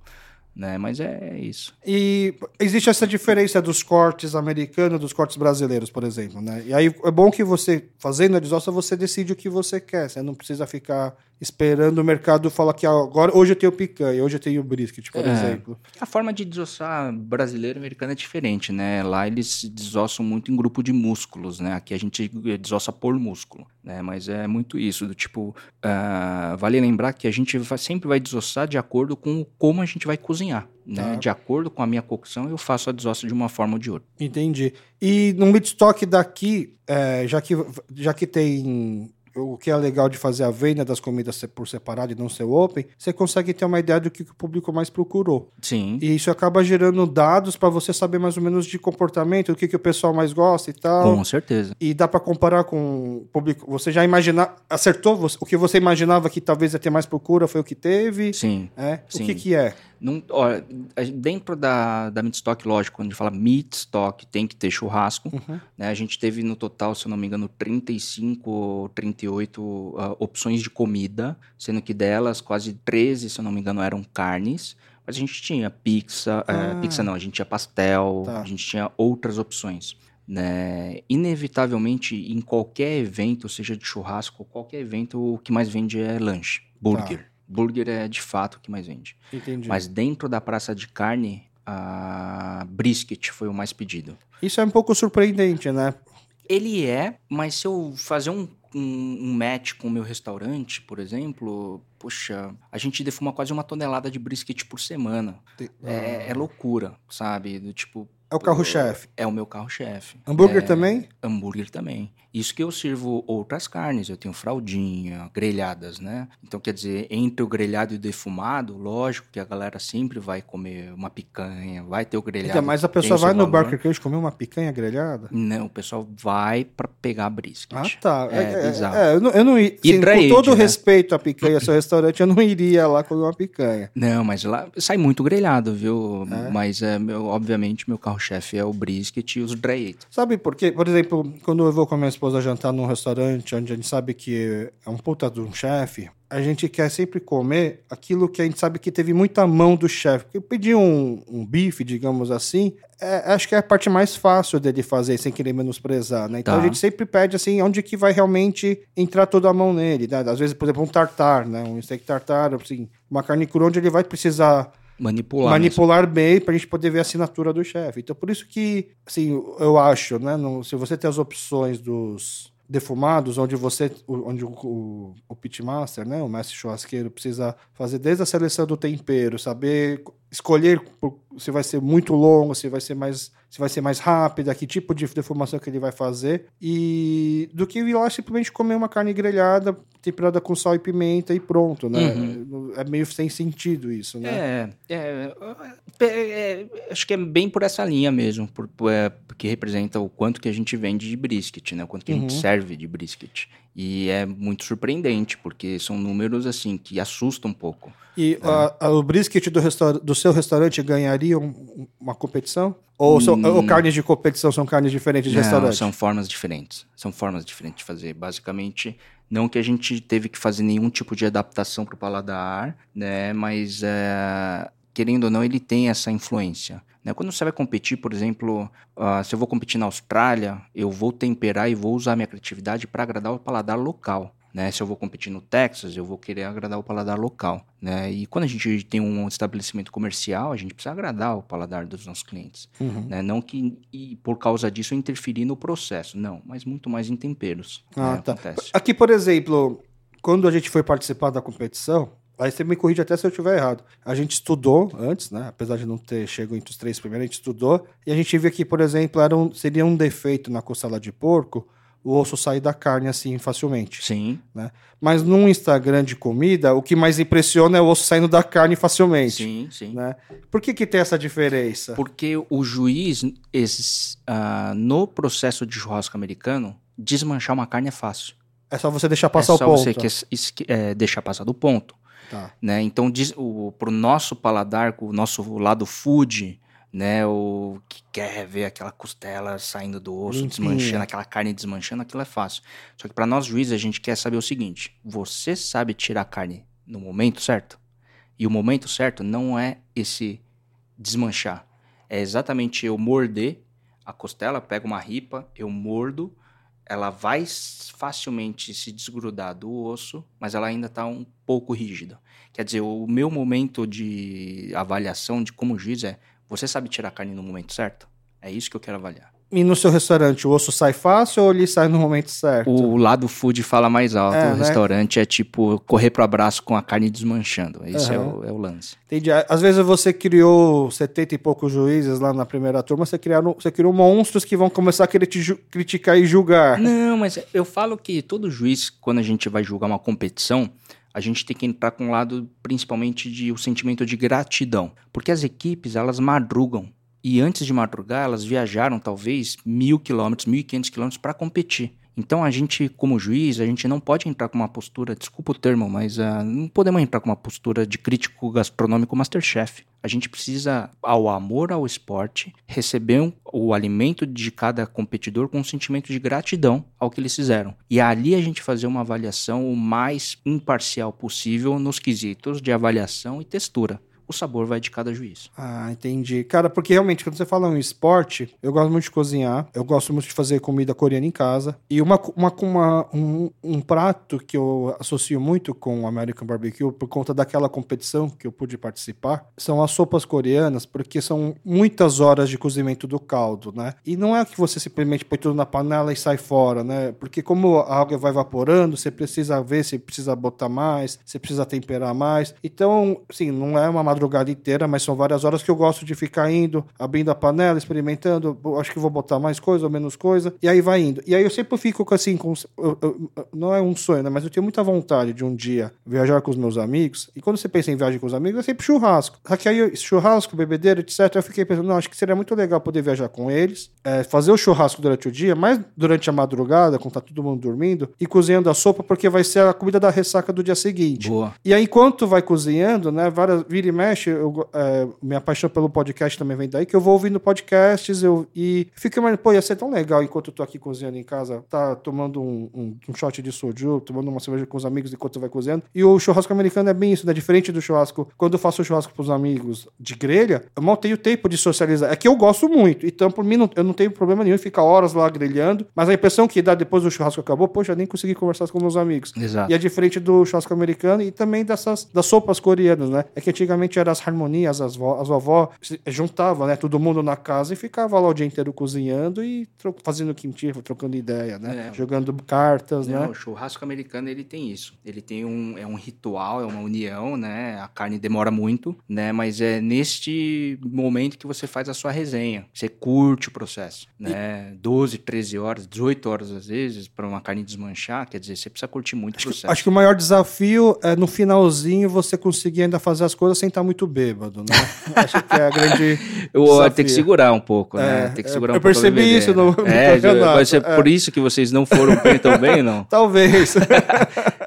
né? Mas é isso. E existe essa diferença dos cortes americanos dos cortes brasileiros, por exemplo, né? E aí é bom que você, fazendo a desossa, você decide o que você quer. Você não precisa ficar esperando o mercado falar que agora hoje eu tenho picanha, hoje eu tenho brisket, por É. exemplo. A forma de desossar brasileiro e americano é diferente, né? Lá eles desossam muito em grupo de músculos, né? Aqui a gente desossa por músculo, né? Mas é muito isso, do tipo... ah, vale lembrar que a gente vai- sempre vai desossar de acordo com como a gente vai cozinhar, né? Tá. De acordo com a minha cocção, eu faço a desossa de uma forma ou de outra. Entendi. E no midstock daqui, é, já, que, já que tem o que é legal de fazer a venda das comidas por separado e não ser open, você consegue ter uma ideia do que o público mais procurou. Sim. E isso acaba gerando dados para você saber mais ou menos de comportamento, o que, que o pessoal mais gosta e tal. Com certeza. E dá para comparar com o público. Você já imagina, acertou o que você imaginava que talvez ia ter mais procura foi o que teve? Sim. É? Sim. O que que é? Não, ó, dentro da, da meat stock, lógico, quando a gente fala meat stock, tem que ter churrasco. Uhum. Né? A gente teve no total, se eu não me engano, 35 ou 38 uh, opções de comida, sendo que delas quase 13, se eu não me engano, eram carnes. Mas a gente tinha pizza, Ah. eh, pizza não, a gente tinha pastel, Tá. a gente tinha outras opções. Né? Inevitavelmente, em qualquer evento, seja de churrasco, qualquer evento, o que mais vende é lanche, burger. Burger é de fato o que mais vende. Entendi. Mas dentro da praça de carne, a brisket foi o mais pedido. Isso é um pouco surpreendente, né? Ele é, mas se eu fazer um, um, um match com o meu restaurante, por exemplo, poxa, a gente defuma quase uma tonelada de brisket por semana. É, é loucura, sabe? Do tipo. É o carro-chefe. É o meu carro-chefe. Hambúrguer É, também? Hambúrguer também. Isso que eu sirvo outras carnes, eu tenho fraldinha, grelhadas, né? Então, quer dizer, entre o grelhado e o defumado, lógico que a galera sempre vai comer uma picanha, vai ter o grelhado. Então, mas a pessoa vai no. Burger King comer uma picanha grelhada? Não, o pessoal vai pra pegar brisket. Ah, tá. É, bizarro. é, eu não, eu não sim, com todo né? respeito à picanha, seu restaurante, eu não iria lá comer uma picanha. Não, mas lá sai muito grelhado, viu? É? Mas, é, meu, obviamente, meu carro-chefe é o brisket e os dry. Sabe por quê? Por exemplo, quando eu vou com a minha esposa jantar num restaurante onde a gente sabe que é um puta de um chefe, a gente quer sempre comer aquilo que a gente sabe que teve muita mão do chefe. Porque pedir um, um bife, digamos assim, é- acho que é a parte mais fácil dele fazer, sem querer menosprezar, né? Então Tá. a gente sempre pede assim, onde que vai realmente entrar toda a mão nele, né? Às vezes, por exemplo, um tartar, né? Um steak tartar, assim, uma carne crua onde ele vai precisar Manipular. manipular bem pra gente poder ver a assinatura do chefe. Então, por isso que, assim, eu acho, né? no- se você tem as opções dos defumados, onde você, onde o, o, o pitmaster, né, o mestre churrasqueiro, precisa fazer desde a seleção do tempero, saber escolher se vai ser muito longo, se vai ser mais, se vai ser mais rápida, que tipo de defumação que ele vai fazer, e do que ir lá simplesmente comer uma carne grelhada, temperada com sal e pimenta e pronto, né? É meio sem sentido isso, né? É, é, é, é, acho que é bem por essa linha mesmo, por, é, porque representa o quanto que a gente vende de brisket, né? O quanto que a gente Uhum. serve de brisket. E é muito surpreendente, porque são números, assim, que assustam um pouco. E a- a- o brisket do, do seu restaurante ganharia um- uma competição? Ou, são, ou carnes de competição são carnes diferentes de Não, restaurante? são formas diferentes. São formas diferentes de fazer. Basicamente, não que a gente teve que fazer nenhum tipo de adaptação para o paladar, né? Mas, é, querendo ou não, ele tem essa influência. Né? Quando você vai competir, por exemplo, ah, se eu vou competir na Austrália, eu vou temperar e vou usar minha criatividade para agradar o paladar local. Né? Se eu vou competir no Texas, eu vou querer agradar o paladar local. Né? E quando a gente tem um estabelecimento comercial, a gente precisa agradar o paladar dos nossos clientes. Uhum. Né? Não que e por causa disso interferir no processo, não, mas muito mais em temperos. Ah, né, tá. Acontece. Aqui, por exemplo, quando a gente foi participar da competição, aí você me corrige até se eu estiver errado. A gente estudou antes, né? Apesar de não ter chegado entre os três primeiros, a gente estudou. E a gente viu que, por exemplo, era um- seria um defeito na costela de porco o osso sair da carne assim facilmente. Sim, né? Mas num Instagram de comida, o que mais impressiona é o osso saindo da carne facilmente. sim, sim. Né? Por que, que tem essa diferença? Porque o juiz, esses, ah, no processo de churrasco americano, desmanchar uma carne é fácil. É só você deixar passar é o só ponto. você que, é, deixar passar do ponto. Tá. né? Então, diz, o, pro nosso paladar, o nosso lado food, né? O que quer ver aquela costela saindo do osso, Limpinha. desmanchando, aquela carne desmanchando, aquilo é fácil. Só que para nós juízes, a gente quer saber o seguinte: você sabe tirar a carne no momento certo? E o momento certo não é esse desmanchar. É exatamente eu morder a costela, pego uma ripa, eu mordo, ela vai facilmente se desgrudar do osso, mas ela ainda está um pouco rígida. Quer dizer, o meu momento de avaliação de como juiz é: você sabe tirar a carne no momento certo? É isso que eu quero avaliar. E no seu restaurante, o osso sai fácil ou ele sai no momento certo? O lado food fala mais alto. É, o né? restaurante é tipo correr pro abraço com a carne desmanchando. Esse é, Aham. o, é o lance. Entendi. Às vezes você criou 70 e poucos juízes lá na primeira turma, você, criaram, você criou monstros que vão começar a querer te criticar e julgar. Não, mas eu falo que todo juiz, quando a gente vai julgar uma competição, a gente tem que entrar com um lado principalmente de o sentimento de gratidão. Porque as equipes, elas madrugam. E antes de madrugar, elas viajaram talvez mil quilômetros, mil e quinhentos quilômetros para competir. Então a gente, como juiz, a gente não pode entrar com uma postura, desculpa o termo, mas ah, não podemos entrar com uma postura de crítico gastronômico Masterchef. A gente precisa, ao amor ao esporte, receber um- o alimento de cada competidor com um sentimento de gratidão ao que eles fizeram. E ali a gente fazer uma avaliação o mais imparcial possível nos quesitos de avaliação e textura. O sabor vai de cada juiz. Ah, entendi. Cara, porque realmente, quando você fala em esporte, eu gosto muito de cozinhar, eu gosto muito de fazer comida coreana em casa. E uma, uma, uma- um, um prato que eu associo muito com o American Barbecue, por conta daquela competição que eu pude participar, são as sopas coreanas, porque são muitas horas de cozimento do caldo, né? E não é que você simplesmente põe tudo na panela e sai fora, né? Porque como a água vai evaporando, você precisa ver se precisa botar mais, se precisa temperar mais. Então, sim, não é uma madrugada inteira, mas são várias horas que eu gosto de ficar indo, abrindo a panela, experimentando. Acho que vou botar mais coisa ou menos coisa. E aí vai indo. E aí eu sempre fico com assim, com, eu- eu- não é um sonho, né? Mas eu tenho muita vontade de um dia viajar com os meus amigos. E quando você pensa em viagem com os amigos, é sempre churrasco. Só que aí churrasco, bebedeira, etc. Eu fiquei pensando, não, acho que seria muito legal poder viajar com eles, é, fazer o churrasco durante o dia, mas durante a madrugada, quando tá todo mundo dormindo, e cozinhando a sopa, porque vai ser a comida da ressaca do dia seguinte. Boa. E aí, enquanto vai cozinhando, né, várias, vira e mexe, eu, go- é, minha paixão pelo podcast também vem daí, que eu vou ouvindo podcasts eu, e fico imaginando, pô, ia ser tão legal enquanto eu tô aqui cozinhando em casa, tá tomando um, um, um shot de soju, tomando uma cerveja com os amigos enquanto vai cozinhando. E o churrasco americano é bem isso, né? Diferente do churrasco, quando eu faço churrasco pros amigos de grelha, eu mal tenho tempo de socializar. É que eu gosto muito, então por mim não- eu não tenho problema nenhum em ficar horas lá grelhando, mas a impressão que dá depois do churrasco acabou, poxa, nem consegui conversar com meus amigos. Exato. E é diferente do churrasco americano e também dessas das sopas coreanas, né? É que antigamente eram as harmonias, as, vó, as vovó juntava, né? Todo mundo na casa e ficava lá o dia inteiro cozinhando e tro- fazendo kimchi, trocando ideia, né? É. Jogando cartas, Não, né? o churrasco americano ele tem isso. Ele tem um é um ritual, é uma união, né? A carne demora muito, né? Mas é neste momento que você faz a sua resenha. Você curte o processo, né? 12, 13 horas, 18 horas às vezes para uma carne desmanchar, quer dizer, você precisa curtir muito o processo. Acho que o maior desafio é no finalzinho você conseguir ainda fazer as coisas sem estar muito bêbado, né? Acho que é a grande. Eu desafio. tenho que segurar um pouco, né? É, Tem que eu- segurar eu um pouco a percebi isso no- no é, campeonato, pode ser é. por isso que vocês não foram bem tão bem, não? Talvez.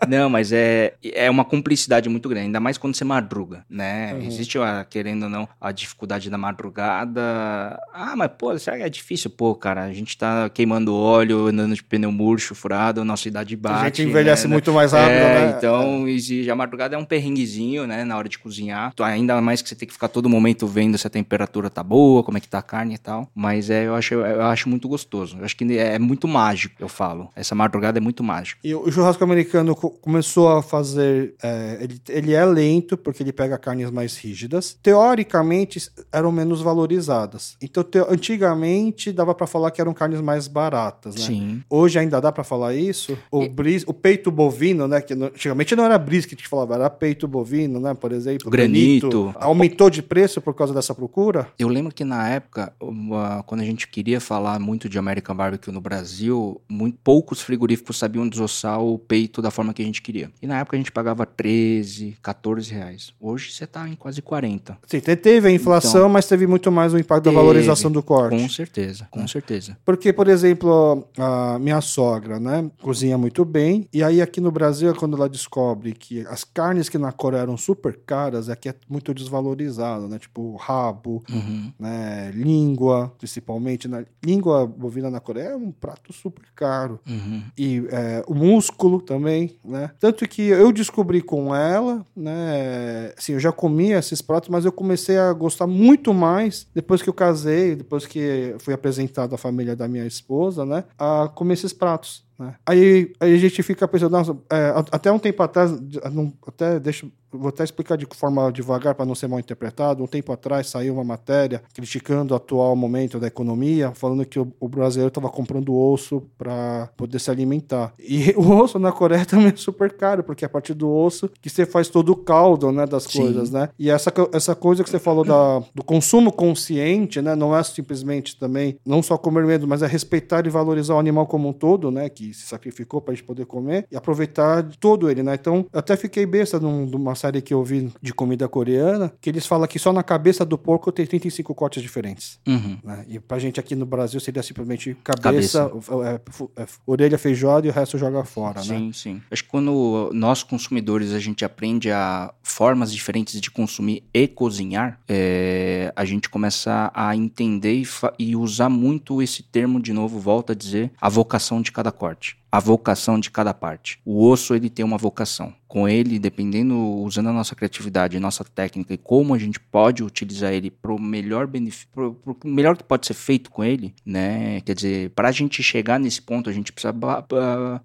Não, mas é, é uma cumplicidade muito grande, ainda mais quando você madruga, né? Uhum. Existe, a, querendo ou não, a dificuldade da madrugada. Ah, mas pô, será que é difícil? Pô, cara, a gente tá queimando óleo, andando de pneu murcho, furado, nossa idade bate. a gente envelhece né? muito mais rápido, É, né? Então, exige, a madrugada é um perrenguezinho, né, na hora de cozinhar. Então, Ainda mais que você tem que ficar todo momento vendo se a temperatura tá boa, como é que tá a carne e tal. Mas é, eu, acho, eu acho muito gostoso. Eu acho que é muito mágico, eu falo. Essa madrugada é muito mágico. E o churrasco americano começou a fazer. é, ele, ele é lento, porque ele pega carnes mais rígidas. Teoricamente, eram menos valorizadas. Então, te- antigamente, dava pra falar que eram carnes mais baratas, né? Sim. Hoje ainda dá pra falar isso? O, bris, o peito bovino, né? Que antigamente não era brisket que falava, era peito bovino, né? Por exemplo. O granito. Aumentou de preço por causa dessa procura? Eu lembro que na época, uma- quando a gente queria falar muito de American Barbecue no Brasil, muito, poucos frigoríficos sabiam desossar o peito da forma que a gente queria. E na época a gente pagava 13, 14 reais. Hoje você tá em quase 40. Sim, te- teve a inflação, mas teve muito mais o impacto da Teve. valorização do corte. Com certeza, com certeza. Porque, por exemplo, a minha sogra, né, cozinha muito bem, e aí aqui no Brasil, quando ela descobre que as carnes que na Coreia eram super caras, aqui é muito desvalorizado, né, tipo rabo, Uhum. né, língua, principalmente, né, língua bovina na Coreia é um prato super caro. Uhum. E é, o músculo também, né? Tanto que eu descobri com ela, né? Assim, eu já comia esses pratos, mas eu comecei a gostar muito mais depois que eu casei, depois que fui apresentado à família da minha esposa, né? A comer esses pratos. Né? Aí, aí a gente fica pensando, nossa, é, até um tempo atrás, não- até deixa vou até explicar de forma devagar para não ser mal interpretado. Um tempo atrás saiu uma matéria criticando o atual momento da economia, falando que o, o brasileiro estava comprando osso para poder se alimentar. E o osso na Coreia também é super caro, porque é a partir do osso que você faz todo o caldo, né, das Sim. coisas, né? E essa, essa coisa que você falou da, do consumo consciente, né, não é simplesmente também não só comer medo, mas é respeitar e valorizar o animal como um todo, né, que se sacrificou para a gente poder comer e aproveitar todo ele, né? Então, eu até fiquei besta num, numa série que eu vi de comida coreana, que eles falam que só na cabeça do porco tem 35 cortes diferentes. Uhum. Né? E pra gente aqui no Brasil seria simplesmente cabeça, cabeça. É, é, orelha feijoada e o resto joga fora, sim, né? Sim, sim. Acho que quando nós consumidores a gente aprende a formas diferentes de consumir e cozinhar, é, a gente começa a entender e, e usar muito esse termo de novo, volta a dizer, a vocação de cada corte a vocação de cada parte. O osso ele tem uma vocação com ele, dependendo, usando a nossa criatividade, nossa técnica e como a gente pode utilizar ele para o melhor benefício, pro, pro melhor que pode ser feito com ele, né? Quer dizer, para a gente chegar nesse ponto, a gente precisa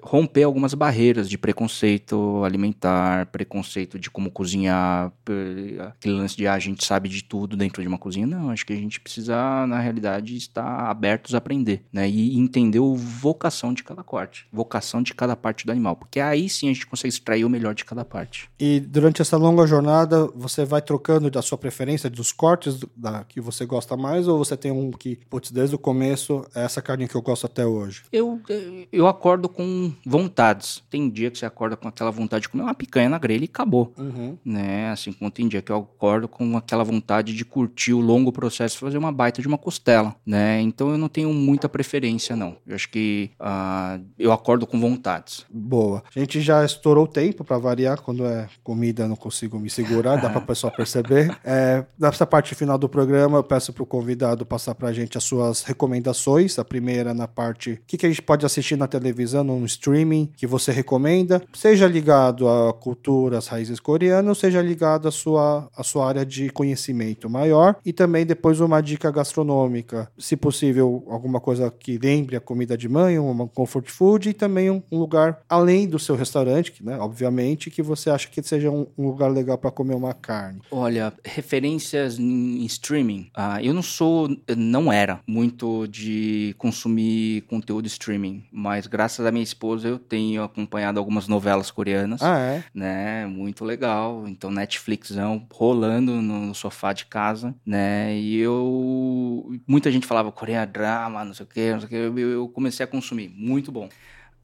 romper algumas barreiras de preconceito alimentar, preconceito de como cozinhar, aquele lance de ah, a gente sabe de tudo dentro de uma cozinha. Não, acho que a gente precisa, na realidade, estar abertos a aprender, né? E entender a vocação de cada corte, vocação de cada parte do animal, porque aí sim a gente consegue extrair o melhor de cada parte. E durante essa longa jornada, você vai trocando da sua preferência, dos cortes da, que você gosta mais, ou você tem um que, putz, desde o começo, é essa carne que eu gosto até hoje? Eu, eu acordo com vontades. Tem dia que você acorda com aquela vontade de comer uma picanha na grelha e acabou. Uhum. Né? Assim como tem dia que eu acordo com aquela vontade de curtir o longo processo e fazer uma baita de uma costela, né? Então eu não tenho muita preferência, não. Eu acho que uh, eu acordo com vontades. Boa. A gente já estourou o tempo para variar, quando é comida não consigo me segurar, dá para o pessoal perceber. É, nessa parte final do programa, eu peço para o convidado passar para a gente as suas recomendações. A primeira na parte, o que, que a gente pode assistir na televisão, no streaming, que você recomenda, seja ligado à cultura, às raízes coreanas, seja ligado à sua, à sua área de conhecimento maior, e também depois uma dica gastronômica, se possível, alguma coisa que lembre a comida de mãe, uma comfort food, também um, um lugar além do seu restaurante, que, né, obviamente, que você acha que seja um, um lugar legal para comer uma carne? Olha, referências em streaming. Ah, eu não sou, não era muito de consumir conteúdo streaming, mas graças à minha esposa eu tenho acompanhado algumas novelas coreanas. Ah, é? Né? Muito legal. Então, Netflixão rolando no sofá de casa, né? E eu. Muita gente falava Coreia drama, não sei o quê, não sei o quê. Eu, eu comecei a consumir. Muito bom.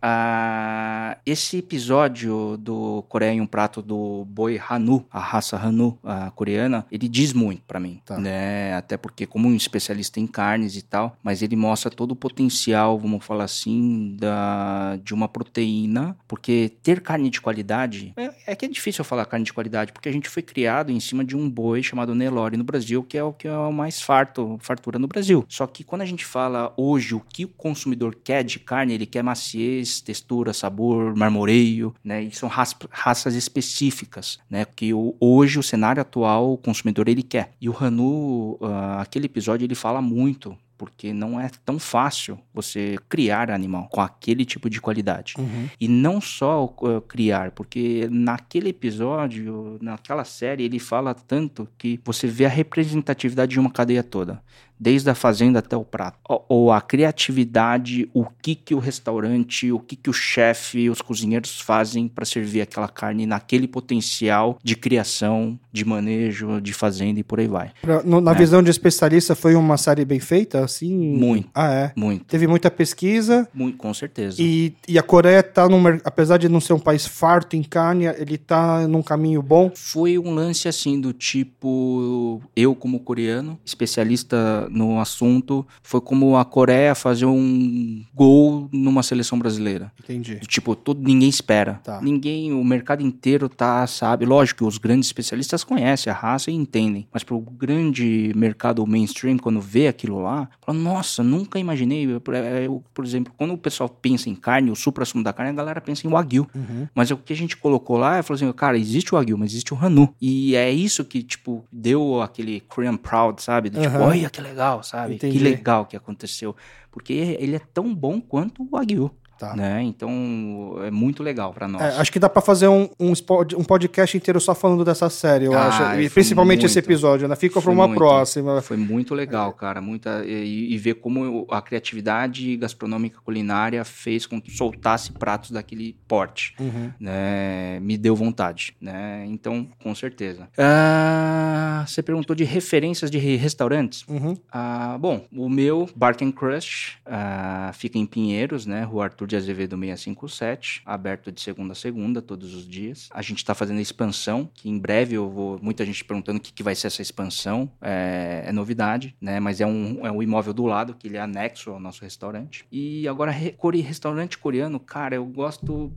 Uh, esse episódio do Coreia em um prato do boi Hanu, a raça Hanu a coreana, ele diz muito para mim, tá. né? Até porque como um especialista em carnes e tal, mas ele mostra todo o potencial, vamos falar assim, da de uma proteína, porque ter carne de qualidade é, é que é difícil eu falar carne de qualidade, porque a gente foi criado em cima de um boi chamado Nelore no Brasil, que é o que é o mais farto, fartura no Brasil. Só que quando a gente fala hoje o que o consumidor quer de carne, ele quer maciez textura, sabor, marmoreio, né? E são raças específicas, né? Que o, hoje o cenário atual o consumidor ele quer. E o Hanu, uh, aquele episódio ele fala muito porque não é tão fácil você criar animal com aquele tipo de qualidade. Uhum. E não só uh, criar, porque naquele episódio, naquela série, ele fala tanto que você vê a representatividade de uma cadeia toda desde a fazenda até o prato. Ou, a criatividade, o que que o restaurante, o que que o chefe, os cozinheiros fazem para servir aquela carne naquele potencial de criação, de manejo, de fazenda e por aí vai. Pra, no, na é. visão de especialista, foi uma série bem feita, assim? Muito. Ah, é? Muito. Teve muita pesquisa. Muito, com certeza. E, e a Coreia tá num, apesar de não ser um país farto em carne, ele tá num caminho bom? Foi um lance assim do tipo, eu como coreano, especialista no assunto foi como a Coreia fazer um gol numa seleção brasileira. Entendi. Tipo, todo, ninguém espera. Tá. Ninguém, o mercado inteiro tá, sabe? Lógico que os grandes especialistas conhecem a raça e entendem. Mas pro grande mercado mainstream, quando vê aquilo lá, fala, nossa, nunca imaginei. Eu, eu, por exemplo, quando o pessoal pensa em carne, o supra-sumo da carne, a galera pensa em Wagyu. Uhum. Mas o que a gente colocou lá, é falou assim, cara, existe o Wagyu, mas existe o Hanu. E é isso que, tipo, deu aquele Korean Proud, sabe? Do, Tipo, uhum. olha que legal legal, sabe? Entendi. Que legal que aconteceu. Porque ele é tão bom quanto o Wagyu. Tá. né? Então é muito legal pra nós. É, acho que dá pra fazer um, um, um podcast inteiro só falando dessa série, eu Ah, acho. E principalmente esse muito. episódio, né? Fica Foi uma muito. próxima. Foi muito legal, cara. Muita, e, e ver como a criatividade gastronômica culinária fez com que soltasse pratos daquele porte. Uhum. né, me deu vontade, né? Então, com certeza. Ah, você perguntou de referências de re- restaurantes. Uhum. Ah, bom, o meu Bark and Crush ah, fica em Pinheiros, né? Rua Arthur de Azevedo 657, aberto de segunda a segunda, todos os dias. A gente tá fazendo a expansão, que em breve eu vou. Muita gente perguntando o que, que vai ser essa expansão. É, é novidade, né? Mas é um, é um imóvel do lado, que ele é anexo ao nosso restaurante. E agora, re- restaurante coreano, cara, eu gosto.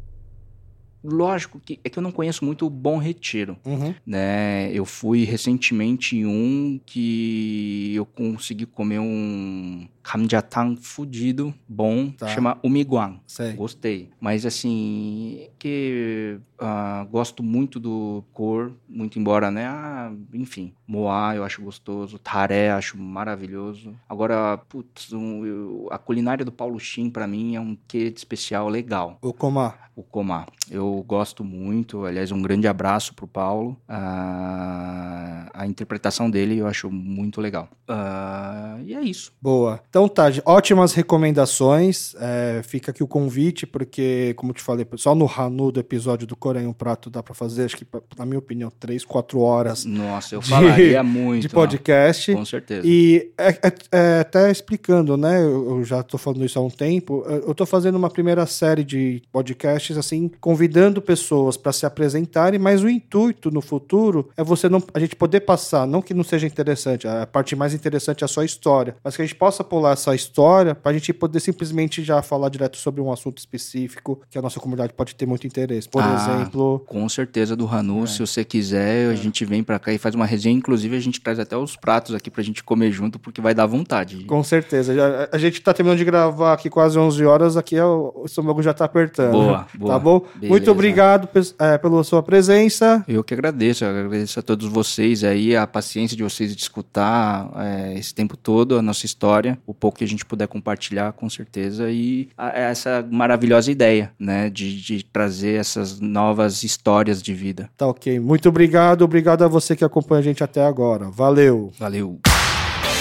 Lógico que é que eu não conheço muito o Bom Retiro Uhum. né? Eu fui recentemente em um que eu consegui comer um kamjatang fudido, bom, Tá. chama umiguang. Sei. Gostei. Mas assim, que ah, gosto muito do cor, muito embora, né? Ah, enfim, moá eu acho gostoso, taré acho maravilhoso. Agora, putz, um, eu- a culinária do Paulo Shin pra mim é um quê de especial legal O Comar. o Comar. Eu gosto muito, aliás, um grande abraço pro Paulo. Ah, a interpretação dele eu acho muito legal. Ah, e é isso. Boa. Então tá, ótimas recomendações. É, fica aqui o convite, porque, como eu te falei, só no Hanu do episódio do Coreia um Prato dá pra fazer, acho que, na minha opinião, três, quatro horas Nossa, eu De- falaria muito. de podcast. ó, com certeza. E é, é- é, até explicando, né? Eu, eu já tô falando isso há um tempo. Eu eu tô fazendo uma primeira série de podcasts, assim, convidando pessoas para se apresentarem, mas o intuito no futuro é você não. A gente poder passar, não que não seja interessante, a parte mais interessante é a sua história, mas que a gente possa pular essa história pra gente poder simplesmente já falar direto sobre um assunto específico que a nossa comunidade pode ter muito interesse. Por Ah, exemplo. Com certeza do É. Hanu, se você quiser, a gente vem pra cá e faz uma resenha. Inclusive, a gente traz até os pratos aqui pra gente comer junto, porque vai dar vontade. Com certeza. A gente tá terminando de gravar aqui quase 11 horas, aqui é o, estômago já tá apertando. Boa, boa. Tá bom? Beleza. Muito obrigado é, pela sua presença. Eu que agradeço, eu agradeço a todos vocês aí, a paciência de vocês de escutar é, esse tempo todo a nossa história, o pouco que a gente puder compartilhar, com certeza, e a- essa maravilhosa ideia, né, de, de trazer essas novas histórias de vida. Tá ok. Muito obrigado. Obrigado a você que acompanha a gente até agora. Valeu. Valeu!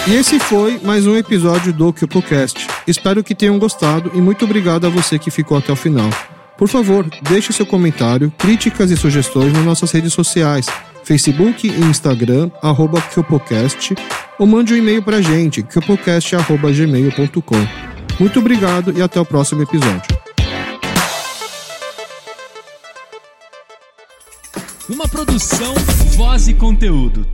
E esse foi mais um episódio do CupoCast. Espero que tenham gostado e muito obrigado a você que ficou até o final. Por favor, deixe seu comentário, críticas e sugestões nas nossas redes sociais, Facebook e Instagram, arroba CupoCast, ou mande um e-mail pra gente, cupocast.gmail.com. Muito obrigado e até o próximo episódio. Uma produção, voz e conteúdo.